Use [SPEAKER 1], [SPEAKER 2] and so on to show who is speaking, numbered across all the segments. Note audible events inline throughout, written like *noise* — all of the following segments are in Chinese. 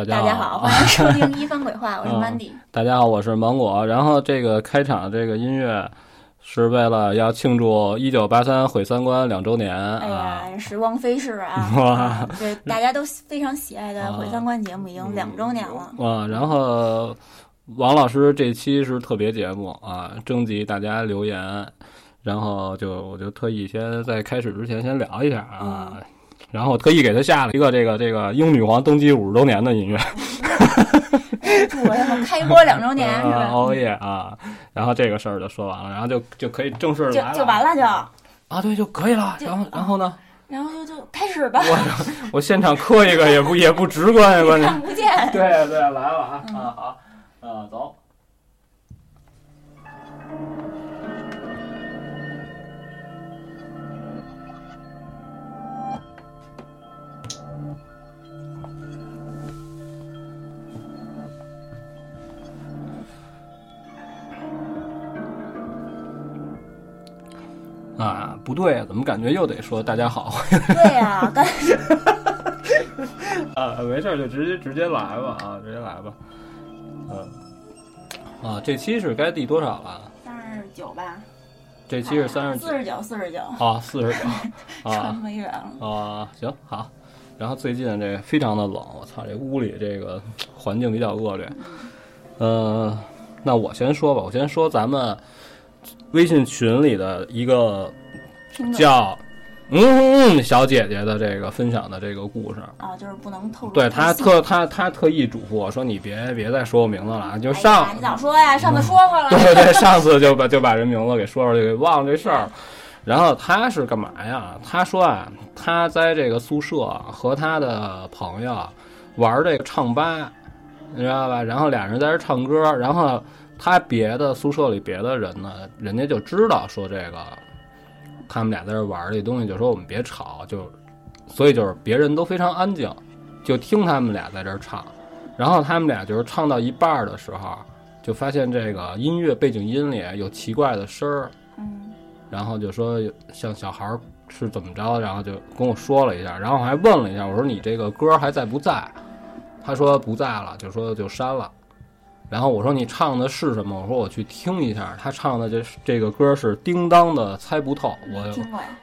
[SPEAKER 1] 大家
[SPEAKER 2] 大家好，欢迎收听《一番鬼话》，我是 Mandy。
[SPEAKER 1] 大家好，我是芒果。然后这个开场这个音乐是为了要庆祝一九八三毁三观两周年。
[SPEAKER 2] 哎呀，时光飞逝啊！*laughs* 对，大家都非常喜爱的毁三观节目已经两周年了。
[SPEAKER 1] 啊，然后王老师这期是特别节目啊，征集大家留言，然后就我就特意先在开始之前先聊一下啊。然后我特意给他下了一个这个这个英女皇登基五十周年的音乐，*laughs*
[SPEAKER 2] 开播两周年 *laughs* 是吧？
[SPEAKER 1] 熬夜啊！然后这个事儿就说完了，然后就就可以正式
[SPEAKER 2] 来了，就就完了就
[SPEAKER 1] 啊，对，就可以了。然后然后呢？
[SPEAKER 2] 然后就就开始吧。
[SPEAKER 1] 我我现场磕一个也不也不直观呀，*laughs* 关键
[SPEAKER 2] 看不见。
[SPEAKER 1] 对对，来了啊啊好啊走。啊，不对，怎么感觉又得说大家好？
[SPEAKER 2] 对呀，*laughs* 刚才
[SPEAKER 1] 啊，没事，就直接直接来吧，啊，直接来吧，嗯，啊，这期是该第多少了？
[SPEAKER 2] 三十九吧。
[SPEAKER 1] 这期是三十
[SPEAKER 2] 四十九，四十九。
[SPEAKER 1] 啊，四十九。
[SPEAKER 2] 啊，*laughs* 没远了。
[SPEAKER 1] 啊，行好。然后最近这非常的冷，我操，这屋里这个环境比较恶劣。嗯，那我先说吧，我先说咱们。微信群里的一个叫嗯嗯嗯小姐姐的这个分享的这个故事
[SPEAKER 2] 啊，就是不能透露。
[SPEAKER 1] 对她特她她特意嘱咐我说：“你别别再说我名字了，就上
[SPEAKER 2] 你早说呀，上次说过了。*laughs* ”
[SPEAKER 1] 对对，上次就把就把人名字给说出去，给忘了这事儿。然后她是干嘛呀？她说啊，她在这个宿舍和她的朋友玩这个唱吧，你知道吧？然后俩人在这唱歌，然后。他别的宿舍里别的人呢，人家就知道说这个，他们俩在这玩这东西，就说我们别吵，就，所以就是别人都非常安静，就听他们俩在这唱，然后他们俩就是唱到一半的时候，就发现这个音乐背景音里有奇怪的声儿，
[SPEAKER 2] 嗯，
[SPEAKER 1] 然后就说像小孩是怎么着，然后就跟我说了一下，然后我还问了一下，我说你这个歌还在不在？他说不在了，就说就删了。然后我说你唱的是什么？我说我去听一下。他唱的这这个歌是《叮当的猜不透》，我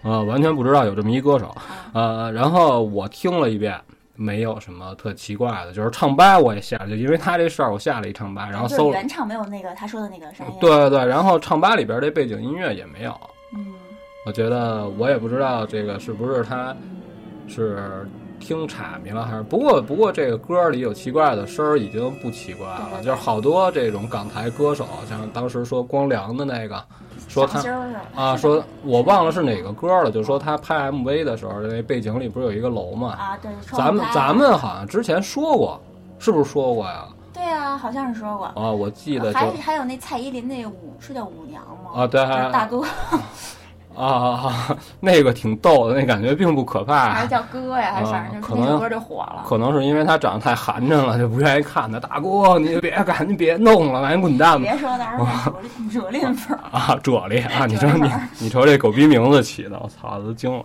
[SPEAKER 1] 呃完全不知道有这么一歌手，呃，然后我听了一遍，没有什么特奇怪的，就是唱吧我也下，就因为他这事儿我下了一唱吧，然后搜
[SPEAKER 2] 原唱没有那个他说的那个声音。
[SPEAKER 1] 对对对，然后唱吧里边这背景音乐也没有。
[SPEAKER 2] 嗯，
[SPEAKER 1] 我觉得我也不知道这个是不是他是。听岔迷了还是？不过不过这个歌里有奇怪的声儿已经不奇怪了，就是好多这种港台歌手，像当时说光良的那个，说他啊，说我忘了是哪个歌了，就说他拍 MV 的时候，那背景里不是有一个楼吗？
[SPEAKER 2] 啊，对，
[SPEAKER 1] 咱们咱们好像之前说过，是不是说过呀？
[SPEAKER 2] 对啊，好像是说过
[SPEAKER 1] 啊，我记得
[SPEAKER 2] 还还有那蔡依林那舞是叫舞娘吗？
[SPEAKER 1] 啊，对，
[SPEAKER 2] 大哥。*laughs*
[SPEAKER 1] 啊，*laughs* 那个挺逗的，那感觉并不可怕。
[SPEAKER 2] 还是叫哥呀？还是反正
[SPEAKER 1] 可能
[SPEAKER 2] 歌就火了。
[SPEAKER 1] 可能是因为他长得太寒碜了，就不愿意看他。大哥，你别赶紧别弄了，赶紧滚蛋吧！
[SPEAKER 2] 别说那 *laughs* 惹吝粉
[SPEAKER 1] 啊，啫喱啊！*laughs* 你说你，你瞅这狗逼名字起的，我操，都惊了。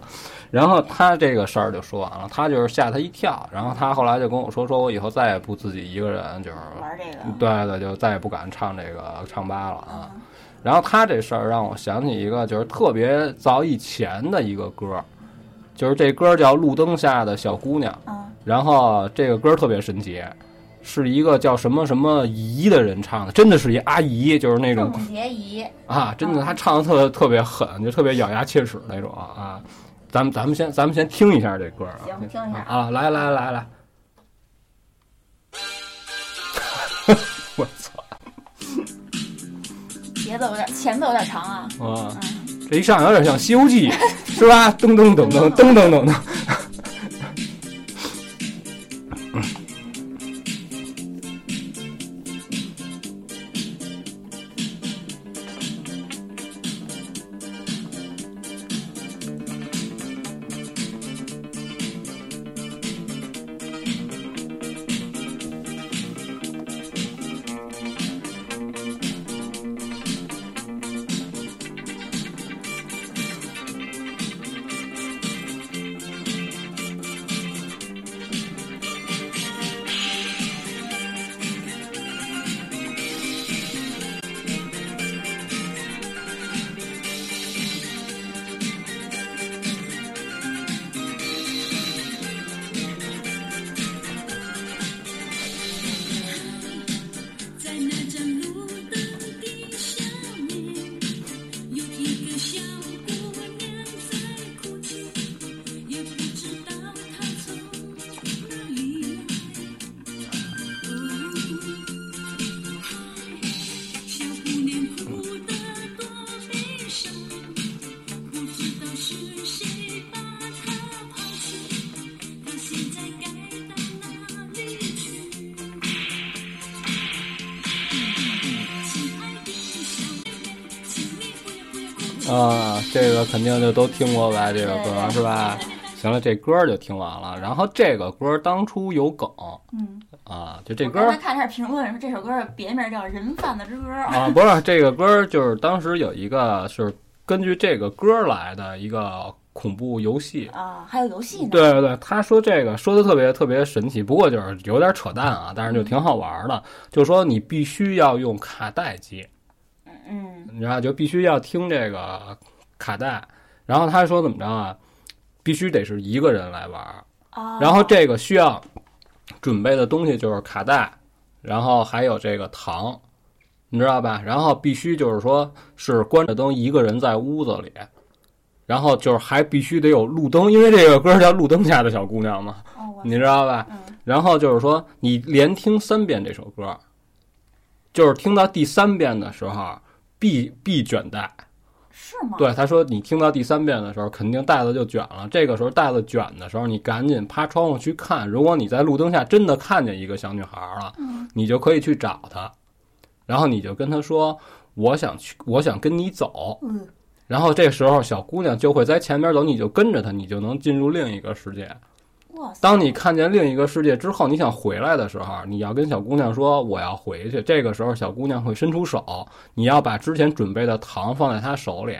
[SPEAKER 1] 然后他这个事儿就说完了，他就是吓他一跳。然后他后来就跟我说，说我以后再也不自己一个人，就是
[SPEAKER 2] 玩这个。
[SPEAKER 1] 对对，就再也不敢唱这个唱吧了啊。然后他这事儿让我想起一个，就是特别早以前的一个歌，就是这歌叫《路灯下的小姑娘》。
[SPEAKER 2] 嗯。
[SPEAKER 1] 然后这个歌特别神奇，是一个叫什么什么姨的人唱的，真的是一阿姨，就是那种。
[SPEAKER 2] 姨。
[SPEAKER 1] 啊，真的，她唱的特特别狠，就特别咬牙切齿那种啊！咱们咱们先咱们先听一下这歌。
[SPEAKER 2] 行，听一下
[SPEAKER 1] 啊！来来来来。
[SPEAKER 2] 节奏有点，前奏有点长啊。
[SPEAKER 1] 啊，这一上有点像《西游记》，是吧？噔噔噔噔噔噔噔噔。肯定就都听过呗？这个歌是吧？行了，这歌就听完了。然后这个歌当初有梗，
[SPEAKER 2] 嗯
[SPEAKER 1] 啊，就这歌。
[SPEAKER 2] 我看下评论说这首歌别名叫《人贩子之歌》
[SPEAKER 1] 啊，不是这个歌，就是当时有一个是根据这个歌来的一个恐怖游戏
[SPEAKER 2] 啊，还有游戏呢。
[SPEAKER 1] 对对对，他说这个说的特别特别神奇，不过就是有点扯淡啊，但是就挺好玩的。就说你必须要用卡带机，
[SPEAKER 2] 嗯，
[SPEAKER 1] 然后就必须要听这个卡带。然后他说怎么着啊？必须得是一个人来玩，然后这个需要准备的东西就是卡带，然后还有这个糖，你知道吧？然后必须就是说是关着灯，一个人在屋子里，然后就是还必须得有路灯，因为这个歌叫《路灯下的小姑娘》嘛，你知道吧？然后就是说你连听三遍这首歌，就是听到第三遍的时候必必卷带。
[SPEAKER 2] 是吗？
[SPEAKER 1] 对，他说你听到第三遍的时候，肯定袋子就卷了。这个时候袋子卷的时候，你赶紧趴窗户去看。如果你在路灯下真的看见一个小女孩了，你就可以去找她，然后你就跟她说：“我想去，我想跟你走。”
[SPEAKER 2] 嗯，
[SPEAKER 1] 然后这时候小姑娘就会在前面走，你就跟着她，你就能进入另一个世界。当你看见另一个世界之后，你想回来的时候，你要跟小姑娘说我要回去。这个时候，小姑娘会伸出手，你要把之前准备的糖放在她手里，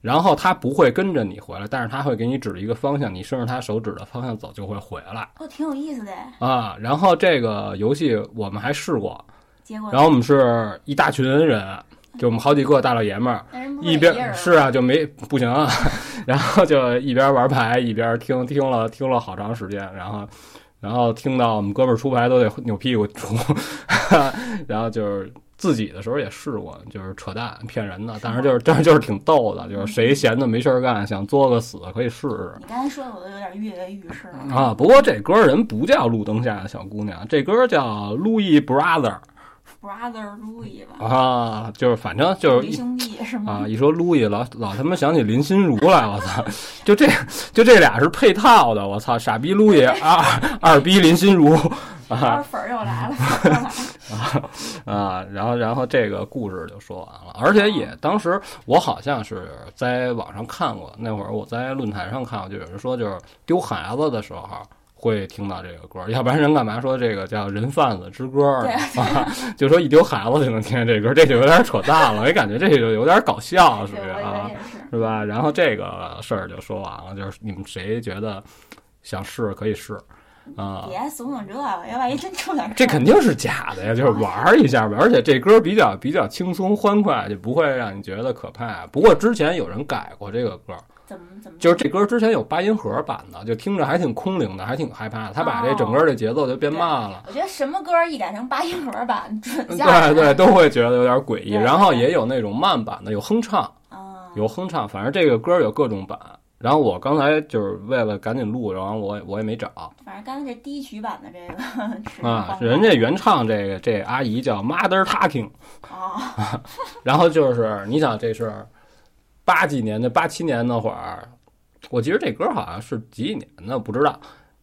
[SPEAKER 1] 然后她不会跟着你回来，但是她会给你指一个方向，你顺着她手指的方向走就会回来。
[SPEAKER 2] 哦，挺有意思的
[SPEAKER 1] 啊！然后这个游戏我们还试过，
[SPEAKER 2] 结果，
[SPEAKER 1] 然后我们是一大群人。就我们好几个大老爷们儿，一边是啊，就没不行，啊 *laughs* 然后就一边玩牌一边听，听了听了好长时间，然后然后听到我们哥们儿出牌都得扭屁股出，*laughs* 然后就是自己的时候也试过，就是扯淡骗人的，但是就是但是就是挺逗的，就是谁闲的没事儿干想作个死可以试试。
[SPEAKER 2] 你刚才说的我都有点跃跃欲试了
[SPEAKER 1] 啊！不过这歌人不叫路灯下的小姑娘，这歌叫 Louis Brother。
[SPEAKER 2] Brother Louis 吧
[SPEAKER 1] 啊，就是反正就是
[SPEAKER 2] 兄弟是吗？
[SPEAKER 1] 啊，一说 Louis 老老他妈想起林心如来，我操！就这就这俩是配套的，我操！傻逼 Louis *laughs* 二二逼林心如啊，
[SPEAKER 2] 粉儿又来了
[SPEAKER 1] 啊 *laughs* 啊！然后然后这个故事就说完了，而且也当时我好像是在网上看过，那会儿我在论坛上看过，就有人说就是丢孩子的时候。会听到这个歌，要不然人干嘛说这个叫人贩子之歌 *laughs* 啊？*laughs* 就说一丢孩子就能听见这歌，这就有点扯淡了。我感觉这就有点搞笑，
[SPEAKER 2] 是
[SPEAKER 1] 不是啊？是吧？然后这个事儿就说完了，就是你们谁觉得想试可以试啊？
[SPEAKER 2] 别怂恿这个，要万一真出点
[SPEAKER 1] 这肯定是假的呀，就是玩一下呗。而且这歌比较比较轻松欢快，就不会让你觉得可怕。不过之前有人改过这个歌。
[SPEAKER 2] 怎么怎么？
[SPEAKER 1] 就是这歌之前有八音盒版的，就听着还挺空灵的，还挺害怕。他把这整个的节奏就变慢了。
[SPEAKER 2] 我觉得什么歌一改成八音盒版，准
[SPEAKER 1] 对对，都会觉得有点诡异。然后也有那种慢版的，有哼唱，有哼唱。反正这个歌有各种版。然后我刚才就是为了赶紧录，然后我我也没找。
[SPEAKER 2] 反正刚才这低曲版的这个
[SPEAKER 1] 啊，人家原唱这个这阿姨叫 Mother Talking
[SPEAKER 2] 啊，*laughs*
[SPEAKER 1] 然后就是你想这是。八几年的八七年那会儿，我记得这歌好像是几几年的，不知道。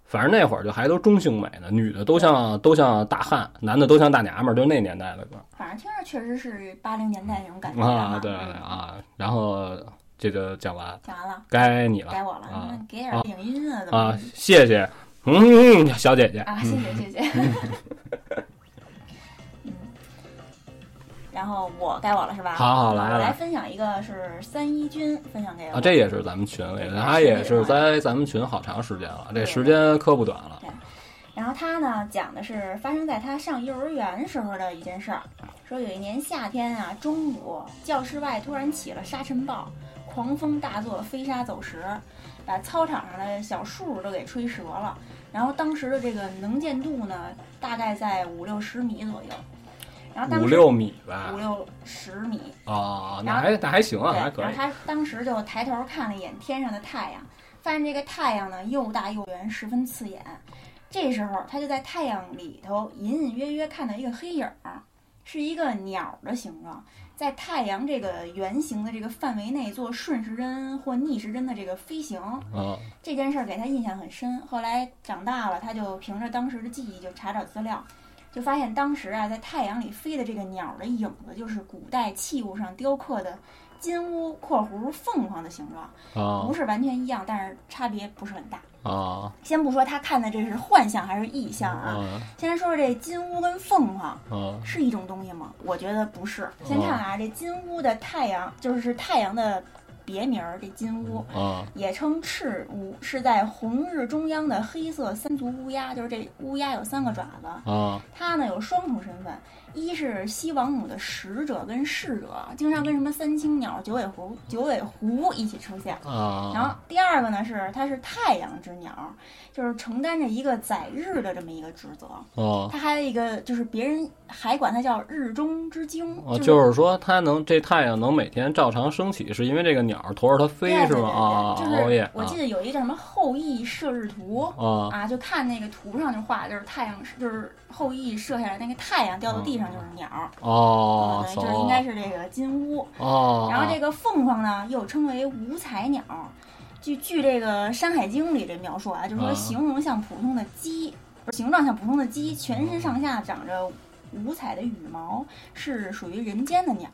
[SPEAKER 1] 反正那会儿就还都中性美呢，女的都像都像大汉，男的都像大娘们儿，就那年代的歌。
[SPEAKER 2] 反正听着确实是八零年代那种感觉
[SPEAKER 1] 啊，对对啊。然后这就讲完，
[SPEAKER 2] 讲完了，
[SPEAKER 1] 该你了，
[SPEAKER 2] 该我了，啊给点影音啊，
[SPEAKER 1] 啊，谢谢，嗯，小姐姐
[SPEAKER 2] 啊，谢谢谢谢。*laughs* 然后我该我了是吧？
[SPEAKER 1] 好好来我
[SPEAKER 2] 来分享一个是三一军分享给我
[SPEAKER 1] 啊，这也是咱们群里的，他也是在咱们群好长时间了，这时间可不短了。
[SPEAKER 2] 对，然后他呢讲的是发生在他上幼儿园时候的一件事儿，说有一年夏天啊，中午教室外突然起了沙尘暴，狂风大作，飞沙走石，把操场上的小树都给吹折了，然后当时的这个能见度呢，大概在五六十米左右。
[SPEAKER 1] 五六米吧，
[SPEAKER 2] 五六十米
[SPEAKER 1] 啊，那还那还行啊，还可以。
[SPEAKER 2] 然后他当时就抬头看了一眼天上的太阳，发现这个太阳呢又大又圆，十分刺眼。这时候他就在太阳里头隐隐约约看到一个黑影儿，是一个鸟的形状，在太阳这个圆形的这个范围内做顺时针或逆时针的这个飞行。这件事儿给他印象很深。后来长大了，他就凭着当时的记忆就查找资料。就发现当时啊，在太阳里飞的这个鸟的影子，就是古代器物上雕刻的金乌（括弧凤凰）的形状，
[SPEAKER 1] 啊
[SPEAKER 2] 不是完全一样，但是差别不是很大。
[SPEAKER 1] 啊
[SPEAKER 2] 先不说他看的这是幻象还是意象啊，
[SPEAKER 1] 啊
[SPEAKER 2] 先说说这金乌跟凤凰
[SPEAKER 1] 啊
[SPEAKER 2] 是一种东西吗？我觉得不是。先看看啊，这金乌的太阳就是太阳的别名儿，这金乌。
[SPEAKER 1] 啊
[SPEAKER 2] 也称赤乌，是在红日中央的黑色三足乌鸦，就是这乌鸦有三个爪子。
[SPEAKER 1] 啊
[SPEAKER 2] 它呢有双重身份，一是西王母的使者跟侍者，经常跟什么三青鸟、九尾狐、九尾狐一起出现。
[SPEAKER 1] 啊！
[SPEAKER 2] 然后第二个呢是它是太阳之鸟，就是承担着一个载日的这么一个职责。
[SPEAKER 1] 哦
[SPEAKER 2] 它还有一个就是别人还管它叫日中之精，
[SPEAKER 1] 哦，
[SPEAKER 2] 就
[SPEAKER 1] 就是说它能这太阳能每天照常升起，是因为这个鸟儿驮着它飞是吗？啊，
[SPEAKER 2] 就是我记得有一个叫什么后羿射日图。
[SPEAKER 1] 啊
[SPEAKER 2] 啊，就看那个图上就画，就是太阳，就是后羿射下来那个太阳掉到地上就是鸟儿，
[SPEAKER 1] 哦
[SPEAKER 2] 啊，对，就是应该是这个金乌。
[SPEAKER 1] 哦，
[SPEAKER 2] 然后这个凤凰呢，又称为五彩鸟。据据这个《山海经》里这描述啊，就是说
[SPEAKER 1] 啊
[SPEAKER 2] 形容像普通的鸡，形状像普通的鸡，全身上下长着五彩的羽毛，是属于人间的鸟，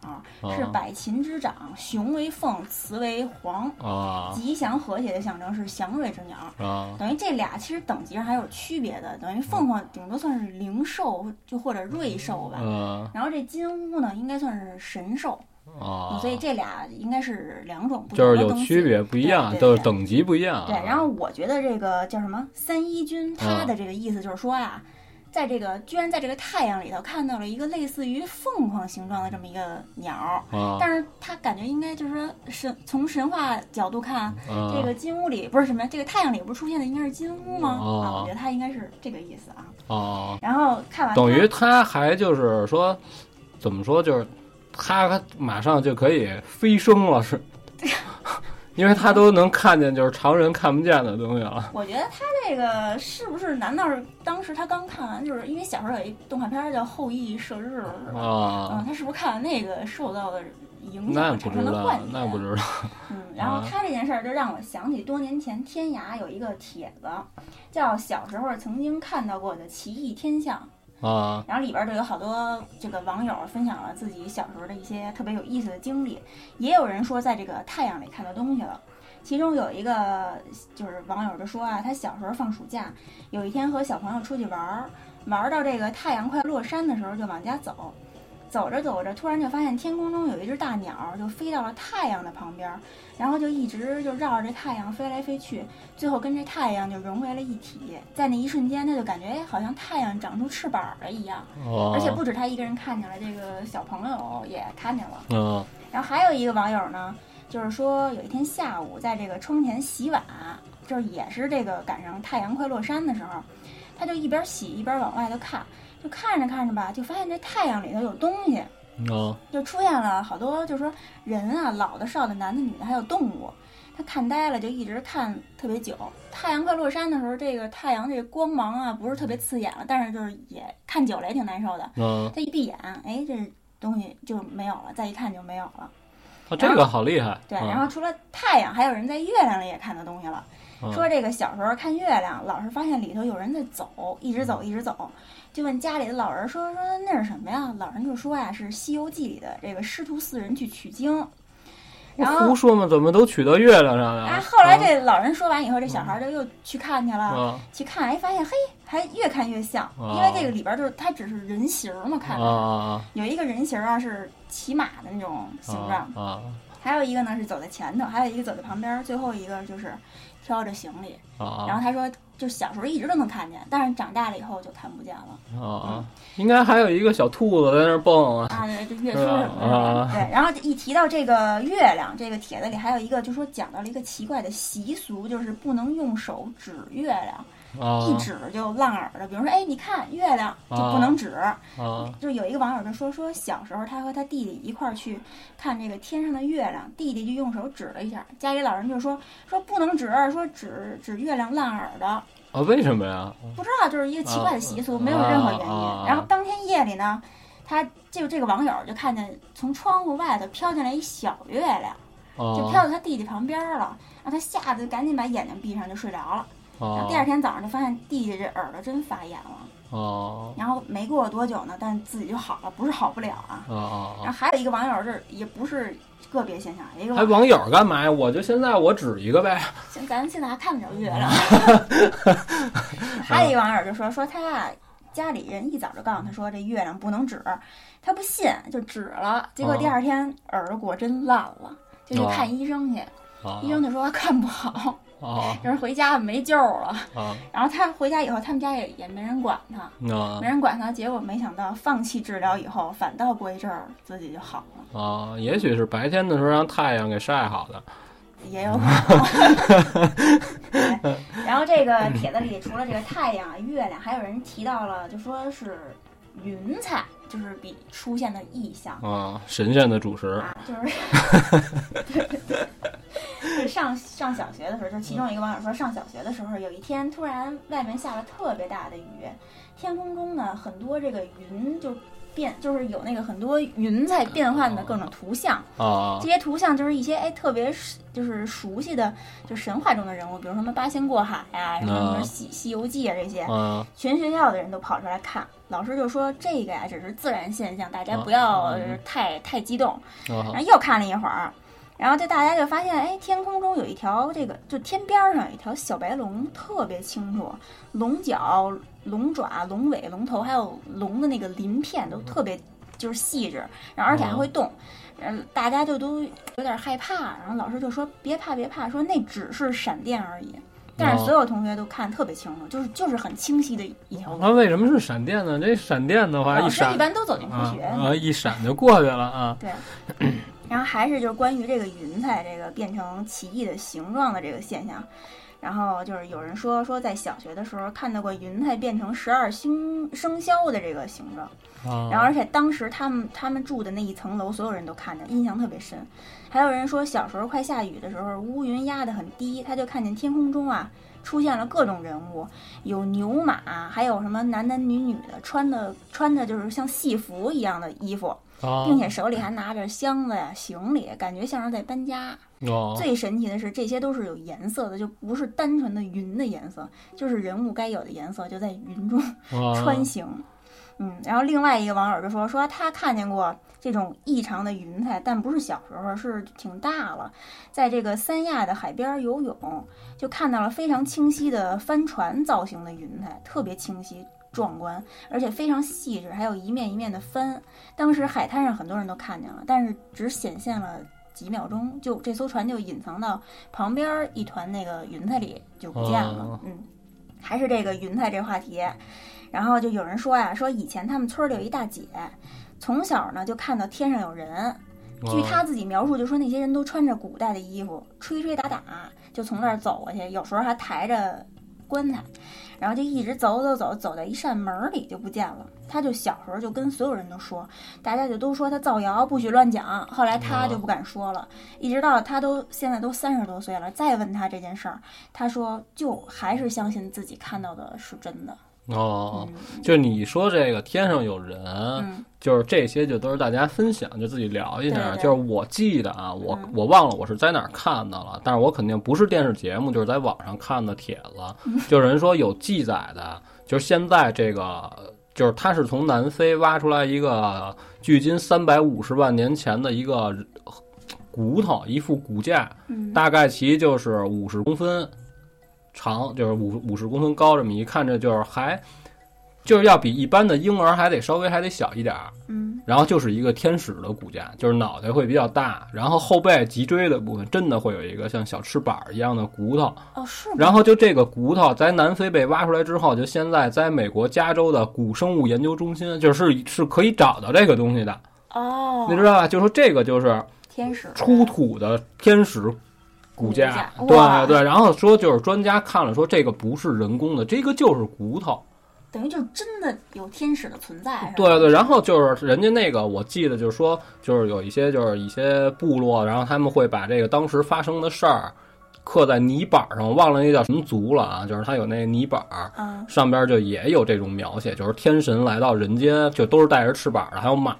[SPEAKER 2] 是
[SPEAKER 1] 啊
[SPEAKER 2] 百禽之长，雄为凤，雌为凰，
[SPEAKER 1] 啊
[SPEAKER 2] 吉祥和谐的象征，是祥瑞之鸟。
[SPEAKER 1] 啊
[SPEAKER 2] 等于这俩其实等级上还有区别的，等于凤凰顶多算是灵兽，就或者瑞兽吧。
[SPEAKER 1] 嗯
[SPEAKER 2] 然后这金乌呢，应该算是神兽，
[SPEAKER 1] 啊，
[SPEAKER 2] 所以这俩应该是两种不
[SPEAKER 1] 就是有。区别，不一样，
[SPEAKER 2] 对对对
[SPEAKER 1] 都是等级不一样。啊
[SPEAKER 2] 对，然后我觉得这个叫什么三一军，他
[SPEAKER 1] 嗯
[SPEAKER 2] 的这个意思就是说呀，在这个居然在这个太阳里头看到了一个类似于凤凰形状的这么一个鸟但是他感觉应该就是说神从神话角度看，
[SPEAKER 1] 啊
[SPEAKER 2] 这个金屋里不是什么，这个太阳里不是出现的应该是金屋吗？
[SPEAKER 1] 哦
[SPEAKER 2] 啊，我觉得他应该是这个意思啊。
[SPEAKER 1] 哦，
[SPEAKER 2] 然后看完
[SPEAKER 1] 等于他还就是说，怎么说就是他马上就可以飞升了，是。*laughs* 因为他都能看见，就是常人看不见的东西了。
[SPEAKER 2] 我觉得他这个是不是？难道是当时他刚看完？就是因为小时候有一动画片儿叫《后羿射日》，是吧？
[SPEAKER 1] 啊
[SPEAKER 2] 嗯，，他是不是看完那个受到的影响，产生
[SPEAKER 1] 不知道
[SPEAKER 2] 了幻觉？，
[SPEAKER 1] 那不知道。
[SPEAKER 2] 嗯，*laughs* 然后
[SPEAKER 1] 啊
[SPEAKER 2] 他这件事儿就让我想起多年前天涯有一个帖子，叫小时候曾经看到过的奇异天象。
[SPEAKER 1] 啊
[SPEAKER 2] 然后里边就有好多这个网友分享了自己小时候的一些特别有意思的经历，也有人说在这个太阳里看到东西了。其中有一个就是网友就说啊，他小时候放暑假，有一天和小朋友出去玩儿，玩到这个太阳快落山的时候就往家走，走着走着突然就发现天空中有一只大鸟儿就飞到了太阳的旁边儿，然后就一直就绕着这太阳飞来飞去，最后跟这太阳就融为了一体。在那一瞬间，他就感觉哎好像太阳长出翅膀了一样。
[SPEAKER 1] 哦，
[SPEAKER 2] 而且不止他一个人看见了，这个小朋友也看见了。
[SPEAKER 1] 嗯
[SPEAKER 2] 然后还有一个网友呢，就是说有一天下午在这个窗前洗碗，就是也是这个赶上太阳快落山的时候，他就一边洗一边往外头看，就看着看着吧，就发现这太阳里头有东西，
[SPEAKER 1] 嗯
[SPEAKER 2] 就出现了好多，就是说人啊，老的、少的、男的、女的，还有动物。他看呆了，就一直看特别久。太阳快落山的时候，这个太阳这个光芒啊，不是特别刺眼了，但是就是也看久了也挺难受的。
[SPEAKER 1] 嗯，
[SPEAKER 2] 他一闭眼，哎，这东西就没有了，再一看就没有了。
[SPEAKER 1] 啊，这个好厉害。
[SPEAKER 2] 对，
[SPEAKER 1] 嗯
[SPEAKER 2] 然后除了太阳，还有人在月亮里也看到东西了。
[SPEAKER 1] 嗯
[SPEAKER 2] 说这个小时候看月亮，老是发现里头有人在走，一直走，一直走，就问家里的老人说说那是什么呀？老人就说呀是《西游记》里的这个师徒四人去取经。然后
[SPEAKER 1] 胡说嘛，怎么都取到月亮上了？
[SPEAKER 2] 啊，后来这老人说完以后，这小孩就又去看去了，
[SPEAKER 1] 啊
[SPEAKER 2] 去看，哎，发现嘿，还越看越像，
[SPEAKER 1] 啊
[SPEAKER 2] 因为这个里边就是它只是人形儿嘛，看
[SPEAKER 1] 啊
[SPEAKER 2] 着、
[SPEAKER 1] 啊
[SPEAKER 2] 有一个人形儿啊是骑马的那种形状，
[SPEAKER 1] 啊
[SPEAKER 2] 还有一个呢是走在前头，还有一个走在旁边儿，最后一个就是挑着行李。
[SPEAKER 1] 啊
[SPEAKER 2] 然后他说，就小时候一直都能看见，但是长大了以后就看不见了。
[SPEAKER 1] 啊！应该还有一个小兔子在那儿蹦啊。
[SPEAKER 2] 啊，对，这月
[SPEAKER 1] 出
[SPEAKER 2] 什么的。
[SPEAKER 1] 啊
[SPEAKER 2] 对，然后一提到这个月亮，这个帖子里还有一个，就说讲到了一个奇怪的习俗，就是不能用手指月亮，
[SPEAKER 1] 啊
[SPEAKER 2] 一指就烂耳的。比如说，哎，你看月亮就不能指。
[SPEAKER 1] 啊
[SPEAKER 2] 就有一个网友就说说小时候他和他弟弟一块儿去看这个天上的月亮，弟弟就用手指了一下，家里老人就说说不能指，说指指月亮烂耳的。
[SPEAKER 1] 啊！为什么呀？
[SPEAKER 2] 不知道，就是一个奇怪的习俗，
[SPEAKER 1] 啊
[SPEAKER 2] 没有任何原因。
[SPEAKER 1] 啊
[SPEAKER 2] 然后当天夜里呢，他就这个网友就看见从窗户外头飘进来一小月亮，就
[SPEAKER 1] 啊
[SPEAKER 2] 飘到他弟弟旁边了，然后他吓得赶紧把眼睛闭上就睡着了。然后
[SPEAKER 1] 啊
[SPEAKER 2] 第二天早上就发现弟弟这耳朵真发炎了，
[SPEAKER 1] 哦
[SPEAKER 2] 然后没过多久呢，但自己就好了，不是好不了啊。
[SPEAKER 1] 哦哦
[SPEAKER 2] 然后还有一个网友，这也不是个别现象，一个
[SPEAKER 1] 还网友干嘛呀？我就现在我指一个呗。
[SPEAKER 2] 行咱现在还看不着月亮。*laughs* 还有一个网友就说说他啊，家里人一早就告诉他说这月亮不能指，他不信就指了，结果第二天耳朵果真烂了，就去看医生去，
[SPEAKER 1] 啊
[SPEAKER 2] 医生就说看不好，
[SPEAKER 1] 啊
[SPEAKER 2] 就是回家没救了。
[SPEAKER 1] 啊
[SPEAKER 2] 然后他回家以后，他们家也也没人管他，
[SPEAKER 1] 啊
[SPEAKER 2] 没人管他，结果没想到放弃治疗以后，反倒过一阵儿自己就好了，
[SPEAKER 1] 啊！也许是白天的时候让太阳给晒好的。
[SPEAKER 2] 也有可能。*laughs* 然后这个帖子里除了这个太阳啊、月亮，还有人提到了，就说是云彩，就是比出现的意象。
[SPEAKER 1] 啊，神仙的主食
[SPEAKER 2] 啊，就是，对对对，就是 *laughs* *laughs* 上上小学的时候，就是其中一个网友说，上小学的时候，有一天突然外面下了特别大的雨，天空中呢很多这个云就变，就是有那个很多云彩变换的各种图像，
[SPEAKER 1] 啊
[SPEAKER 2] 这些图像就是一些哎特别熟就是熟悉的，就神话中的人物，比如什么八仙过海啊，什么什么
[SPEAKER 1] 啊。
[SPEAKER 2] 西西游记啊这些，
[SPEAKER 1] 啊。
[SPEAKER 2] 全学校的人都跑出来看，老师就说这个呀只是自然现象，大家
[SPEAKER 1] 啊
[SPEAKER 2] 不要太太激动。然
[SPEAKER 1] 啊。
[SPEAKER 2] 后又看了一会儿，然后这大家就发现，哎，天空中有一条这个，就天边儿上有一条小白龙，特别清楚，龙角、龙爪、龙尾、龙头，还有龙的那个鳞片都特别就是细致，然后而且还会动。嗯，大家就都有点害怕，然后老师就说别怕别怕，说那只是闪电而已。但是
[SPEAKER 1] 哦
[SPEAKER 2] 所有同学都看特别清楚，就是就是很清晰的一条路。
[SPEAKER 1] 那为什么是闪电呢？这闪电的话，
[SPEAKER 2] 老师
[SPEAKER 1] 一闪
[SPEAKER 2] 一般都走进科
[SPEAKER 1] 啊
[SPEAKER 2] 学，
[SPEAKER 1] 啊，一闪就过去了啊
[SPEAKER 2] 对，然后还是就是关于这个云彩这个变成奇异的形状的这个现象，然后就是有人说说在小学的时候看到过云彩变成十二星生肖的这个形状，
[SPEAKER 1] 啊！
[SPEAKER 2] 然后而且当时他们他们住的那一层楼所有人都看见，印象特别深。还有人说小时候快下雨的时候，乌云压得很低，他就看见天空中啊出现了各种人物，有牛马，还有什么男男女女的，穿的穿的就是像戏服一样的衣服。
[SPEAKER 1] 啊
[SPEAKER 2] 并且手里还拿着箱子呀、行李，感觉像是在搬家。
[SPEAKER 1] 哦
[SPEAKER 2] 最神奇的是，这些都是有颜色的，就不是单纯的云的颜色，就是人物该有的颜色，就在云中
[SPEAKER 1] 啊 *laughs*
[SPEAKER 2] 穿行。嗯，然后另外一个网友就说，说他看见过这种异常的云彩，但不是小时候，是挺大了，在这个三亚的海边游泳，就看到了非常清晰的帆船造型的云彩，特别清晰。壮观，而且非常细致，还有一面一面的帆。当时海滩上很多人都看见了，但是只显现了几秒钟，就这艘船就隐藏到旁边一团那个云彩里就不见了。
[SPEAKER 1] 哦
[SPEAKER 2] 嗯，还是这个云彩这话题。然后就有人说呀，说以前他们村里有一大姐，从小呢就看到天上有人。据她自己描述，就说那些人都穿着古代的衣服，吹吹打打，就从那儿走过去，有时候还抬着棺材，然后就一直走走走，走到一扇门里就不见了。他就小时候就跟所有人都说，大家就都说他造谣，不许乱讲。后来他就不敢说了，一直到他都现在都三十多岁了，再问他这件事儿，他说就还是相信自己看到的是真的。
[SPEAKER 1] 哦，
[SPEAKER 2] 嗯。
[SPEAKER 1] 就你说这个天上有人，
[SPEAKER 2] 嗯。
[SPEAKER 1] 就是这些就都是大家分享，就自己聊一下。
[SPEAKER 2] 对对。
[SPEAKER 1] 就是我记得啊，我、
[SPEAKER 2] 嗯。
[SPEAKER 1] 我忘了我是在哪儿看的了，但是我肯定不是电视节目，就是在网上看的帖子，
[SPEAKER 2] 嗯。
[SPEAKER 1] 就是人说有记载的，就是现在这个。就是他是从南非挖出来一个距今三百五十万年前的一个骨头，一副骨架，
[SPEAKER 2] 嗯。
[SPEAKER 1] 大概其就是五十公分长，就是五五十公分高，这么一看着就是还就是要比一般的婴儿还得稍微还得小一点儿。
[SPEAKER 2] 嗯
[SPEAKER 1] 然后就是一个天使的骨架，就是脑袋会比较大，然后后背脊椎的部分真的会有一个像小翅膀一样的骨头。
[SPEAKER 2] 哦是？
[SPEAKER 1] 然后就这个骨头在南非被挖出来之后，就现在在美国加州的古生物研究中心，就是是可以找到这个东西的，
[SPEAKER 2] 哦，
[SPEAKER 1] 你知道吧？就说这个就是
[SPEAKER 2] 天使
[SPEAKER 1] 出土的天使骨架，对对。然后说就是专家看了说这个不是人工的，这个就是骨头。
[SPEAKER 2] 等于就真的有天使的存在，
[SPEAKER 1] 对对，然后就是人家那个，我记得就是说，就是有一些就是一些部落，然后他们会把这个当时发生的事儿刻在泥板上，忘了那叫什么族了啊，就是他有那泥板儿。
[SPEAKER 2] 嗯
[SPEAKER 1] 上边就也有这种描写，就是天神来到人间，就都是带着翅膀的，还有马，